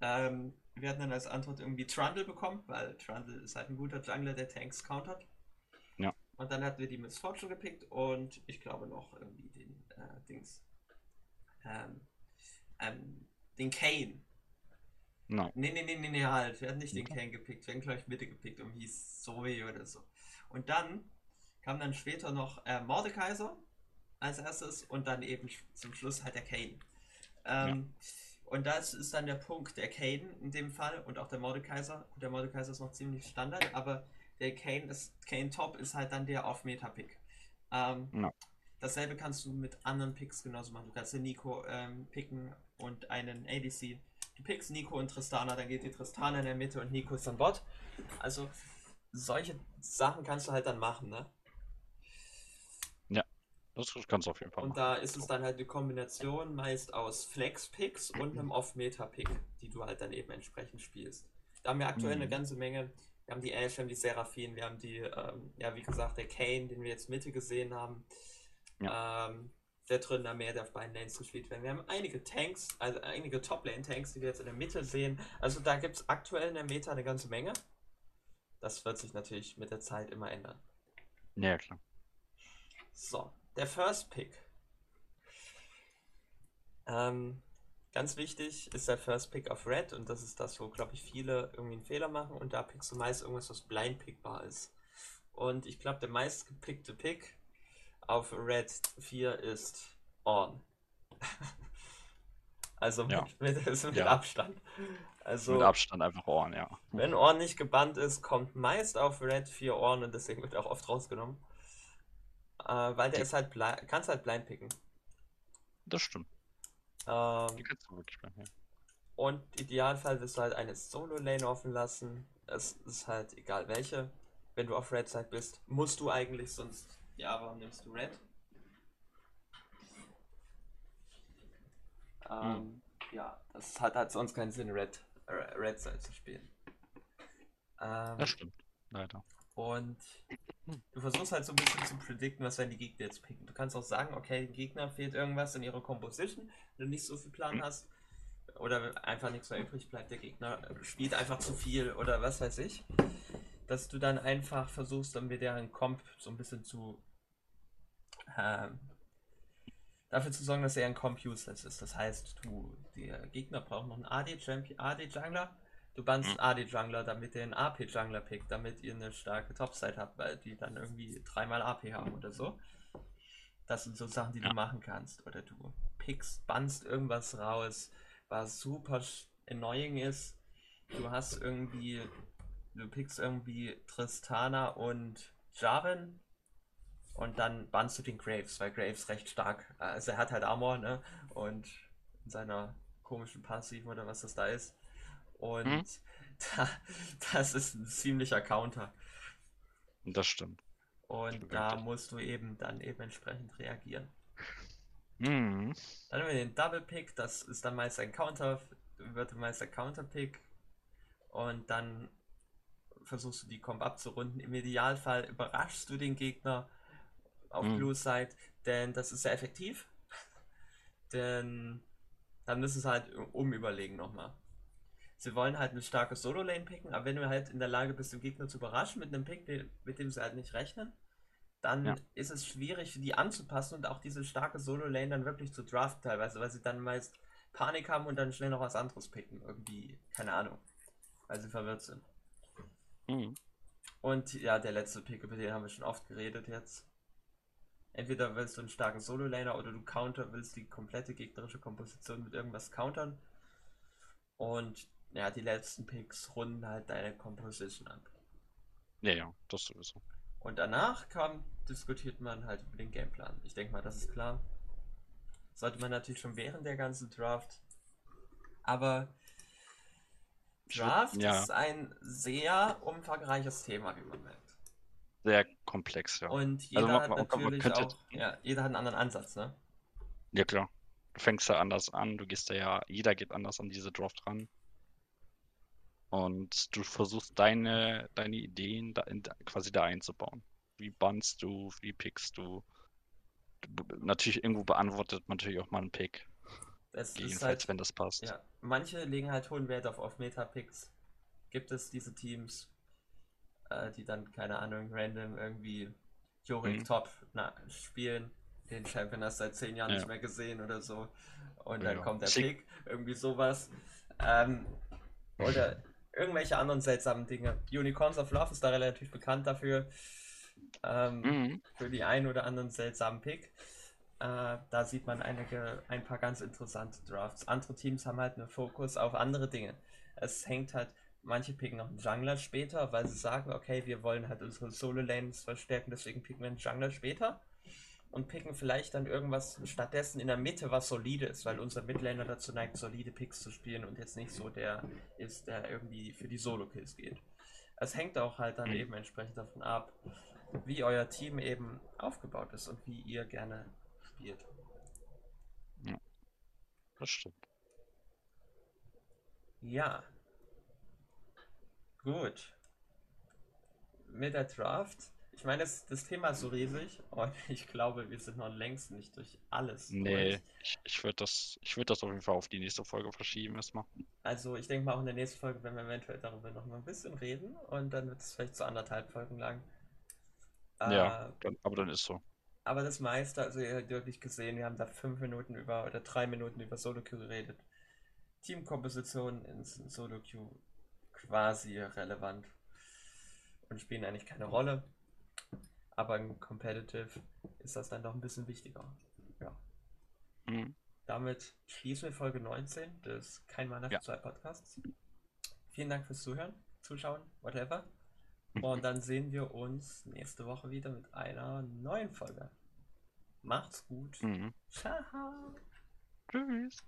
Ähm, wir hatten dann als Antwort irgendwie Trundle bekommen, weil Trundle ist halt ein guter Jungler, der Tanks countert. Ja. Und dann hatten wir die Miss Fortune gepickt und ich glaube noch irgendwie den äh, Dings. Ähm, ähm, den Kane. No. Nee, nee, nee, nee, nee, halt. Wir hatten nicht den Kane gepickt, wir hatten gleich Mitte gepickt und hieß Zoe oder so. Und dann kam dann später noch äh, Mordekaiser als erstes und dann eben zum Schluss halt der Kane. Ähm, Und das ist dann der Punkt, der Kane in dem Fall und auch der Mordekaiser. Gut, der Mordekaiser ist noch ziemlich Standard, aber der Kane ist, Kane Top ist halt dann der Off-Meta-Pick. Ähm, Ja. Dasselbe kannst du mit anderen Picks genauso machen. Du kannst den Nico ähm, picken und einen ADC. Du pickst Nico und Tristana, dann geht die Tristana in der Mitte und Nico ist an Bord. Also solche Sachen kannst du halt dann machen, ne? Das kannst du auf jeden Fall Und machen. da ist es dann halt eine Kombination meist aus Flex-Picks und einem Off-Meta-Pick, die du halt dann eben entsprechend spielst. Da haben wir aktuell eine Mhm. ganze Menge. Wir haben die Ash, wir haben die Seraphine, wir haben die, ähm, ja, wie gesagt, der Kane, den wir jetzt Mitte gesehen haben. Ähm, der drin da mehr, der auf beiden Lanes gespielt werden. Wir haben einige Tanks, also einige Top-Lane-Tanks, die wir jetzt in der Mitte sehen. Also da gibt es aktuell in der Meta eine ganze Menge. Das wird sich natürlich mit der Zeit immer ändern. Ja, ja, klar. So, der First Pick. Ähm, ganz wichtig ist der First Pick auf Red und das ist das, wo, glaube ich, viele irgendwie einen Fehler machen und da pickst du meist irgendwas, was blind pickbar ist. Und ich glaube, der meist gepickte Pick auf Red 4 ist On. also mit, Ja. mit, mit Ja. Abstand. Also, Mit Abstand einfach Ohren, ja. wenn Orn nicht gebannt ist, kommt meist auf Red 4 Orn und deswegen wird er auch oft rausgenommen. Äh, weil der ist halt blind, kannst halt blind picken. Das stimmt. Ähm, Die kannst du wirklich machen, ja. und Idealfall wirst du halt eine Solo-Lane offen lassen. Es ist halt egal welche. wenn du auf Red Side bist. Musst du eigentlich, sonst. Ja, warum nimmst du Red? Ähm, Ja, das hat, hat sonst keinen Sinn, Red, Red Side zu spielen. Ähm, Das stimmt. Leider. und du versuchst halt so ein bisschen zu predikten, was werden die Gegner jetzt picken. Du kannst auch sagen, okay, dem Gegner fehlt irgendwas in ihrer Composition, wenn du nicht so viel Plan Mhm. hast. Oder einfach nichts mehr übrig bleibt, der Gegner spielt einfach zu viel oder was weiß ich. Dass du dann einfach versuchst, dann mit deren Comp so ein bisschen zu ähm, dafür zu sorgen, dass er ein Comp useless ist. Das heißt, du, der Gegner braucht noch einen AD Champion, AD Jungler. Du bannst Mhm. AD Jungler, damit er einen AP Jungler pickt, damit ihr eine starke Topside habt, weil die dann irgendwie dreimal AP haben oder so. Das sind so Sachen, die Ja. du machen kannst. Oder du pickst, bannst irgendwas raus, was super annoying ist. Du hast irgendwie, du pickst irgendwie Tristana und Jaren und dann bannst du den Graves, weil Graves recht stark, also er hat halt Armor, ne? Und in seiner komischen Passiven oder was das da ist. Und Mhm. da, das ist ein ziemlicher Counter. Das stimmt. Und da musst du eben dann eben entsprechend reagieren. Mhm. Dann haben wir den Double Pick, das ist dann meist ein Counter, wird meist ein Counter Pick. Und dann versuchst du die Comp abzurunden. Im Idealfall überraschst du den Gegner auf Mhm. Blue Side, denn das ist sehr effektiv. denn dann müssen sie halt umüberlegen nochmal. Sie wollen halt eine starke Solo-Lane picken, aber wenn du halt in der Lage bist, den Gegner zu überraschen mit einem Pick, mit dem sie halt nicht rechnen, dann Ja. ist es schwierig, die anzupassen und auch diese starke Solo-Lane dann wirklich zu draften teilweise, weil sie dann meist Panik haben und dann schnell noch was anderes picken. Irgendwie, keine Ahnung. Weil sie verwirrt sind. Mhm. Und ja, der letzte Pick, über den haben wir schon oft geredet jetzt. Entweder willst du einen starken Solo-Laner oder du counter, willst die komplette gegnerische Komposition mit irgendwas countern. Und ja, die letzten Picks runden halt deine Composition an. Ja, ja, das sowieso. Und danach kam, diskutiert man halt über den Gameplan. Ich denke mal, das ist klar. Sollte man natürlich schon während der ganzen Draft. Aber Draft ja. ist ein sehr umfangreiches Thema, wie man merkt. Sehr komplex, ja. Und jeder man- hat man- man natürlich könnte- auch, ja, jeder hat einen anderen Ansatz, ne? Ja, klar. Du fängst da anders an, du gehst da ja, jeder geht anders an diese Draft ran. Und du versuchst deine, deine Ideen da in, quasi da einzubauen. Wie bannst du, wie pickst du? Du- Natürlich irgendwo beantwortet man natürlich auch mal einen Pick. Das Jedenfalls, halt, wenn das passt. ja, manche legen halt hohen Wert auf Off-Meta-Picks. Gibt es diese Teams, äh, die dann, keine Ahnung, random irgendwie Jorik Mhm. Top na, spielen. Den Champion hast du seit zehn Jahren Ja. nicht mehr gesehen oder so. Und Ja, dann kommt der. Pick, irgendwie sowas. Ähm, oder irgendwelche anderen seltsamen Dinge. Unicorns of Love ist da relativ bekannt dafür. Ähm, Mhm. für die einen oder anderen seltsamen Pick. Äh, da sieht man einige, ein paar ganz interessante Drafts. Andere Teams haben halt einen Fokus auf andere Dinge. Es hängt halt, manche picken noch einen Jungler später, weil sie sagen, okay, wir wollen halt unsere Solo-Lanes verstärken, deswegen picken wir einen Jungler später. Und picken vielleicht dann irgendwas stattdessen in der Mitte, was solide ist, weil unser Midlaner dazu neigt, solide Picks zu spielen und jetzt nicht so der ist, der irgendwie für die Solo-Kills geht. Es hängt auch halt dann Mhm. eben entsprechend davon ab, wie euer Team eben aufgebaut ist und wie ihr gerne spielt. Das stimmt. Ja. Gut. Mit der Draft. Ich meine, das, das Thema ist so riesig und ich glaube, wir sind noch längst nicht durch alles. Nee, durch. ich, ich würde das, ich würde das auf jeden Fall auf die nächste Folge verschieben erstmal. Also ich denke mal auch in der nächsten Folge werden wir eventuell darüber noch mal ein bisschen reden und dann wird es vielleicht so anderthalb Folgen lang. Ja, Äh, dann, aber dann ist so. Aber das meiste, also ihr habt wirklich gesehen, wir haben da fünf Minuten über oder drei Minuten über Solo Queue geredet. Teamkompositionen in Solo Queue quasi relevant und spielen eigentlich keine Rolle. Aber im Competitive ist das dann doch ein bisschen wichtiger. Ja. Mhm. Damit schließen wir Folge 19 des Kein Mann Ja. 2 Podcasts. Vielen Dank fürs Zuhören, Zuschauen, whatever. Und dann sehen wir uns nächste Woche wieder mit einer neuen Folge. Macht's gut. Mhm. Ciao. Tschüss.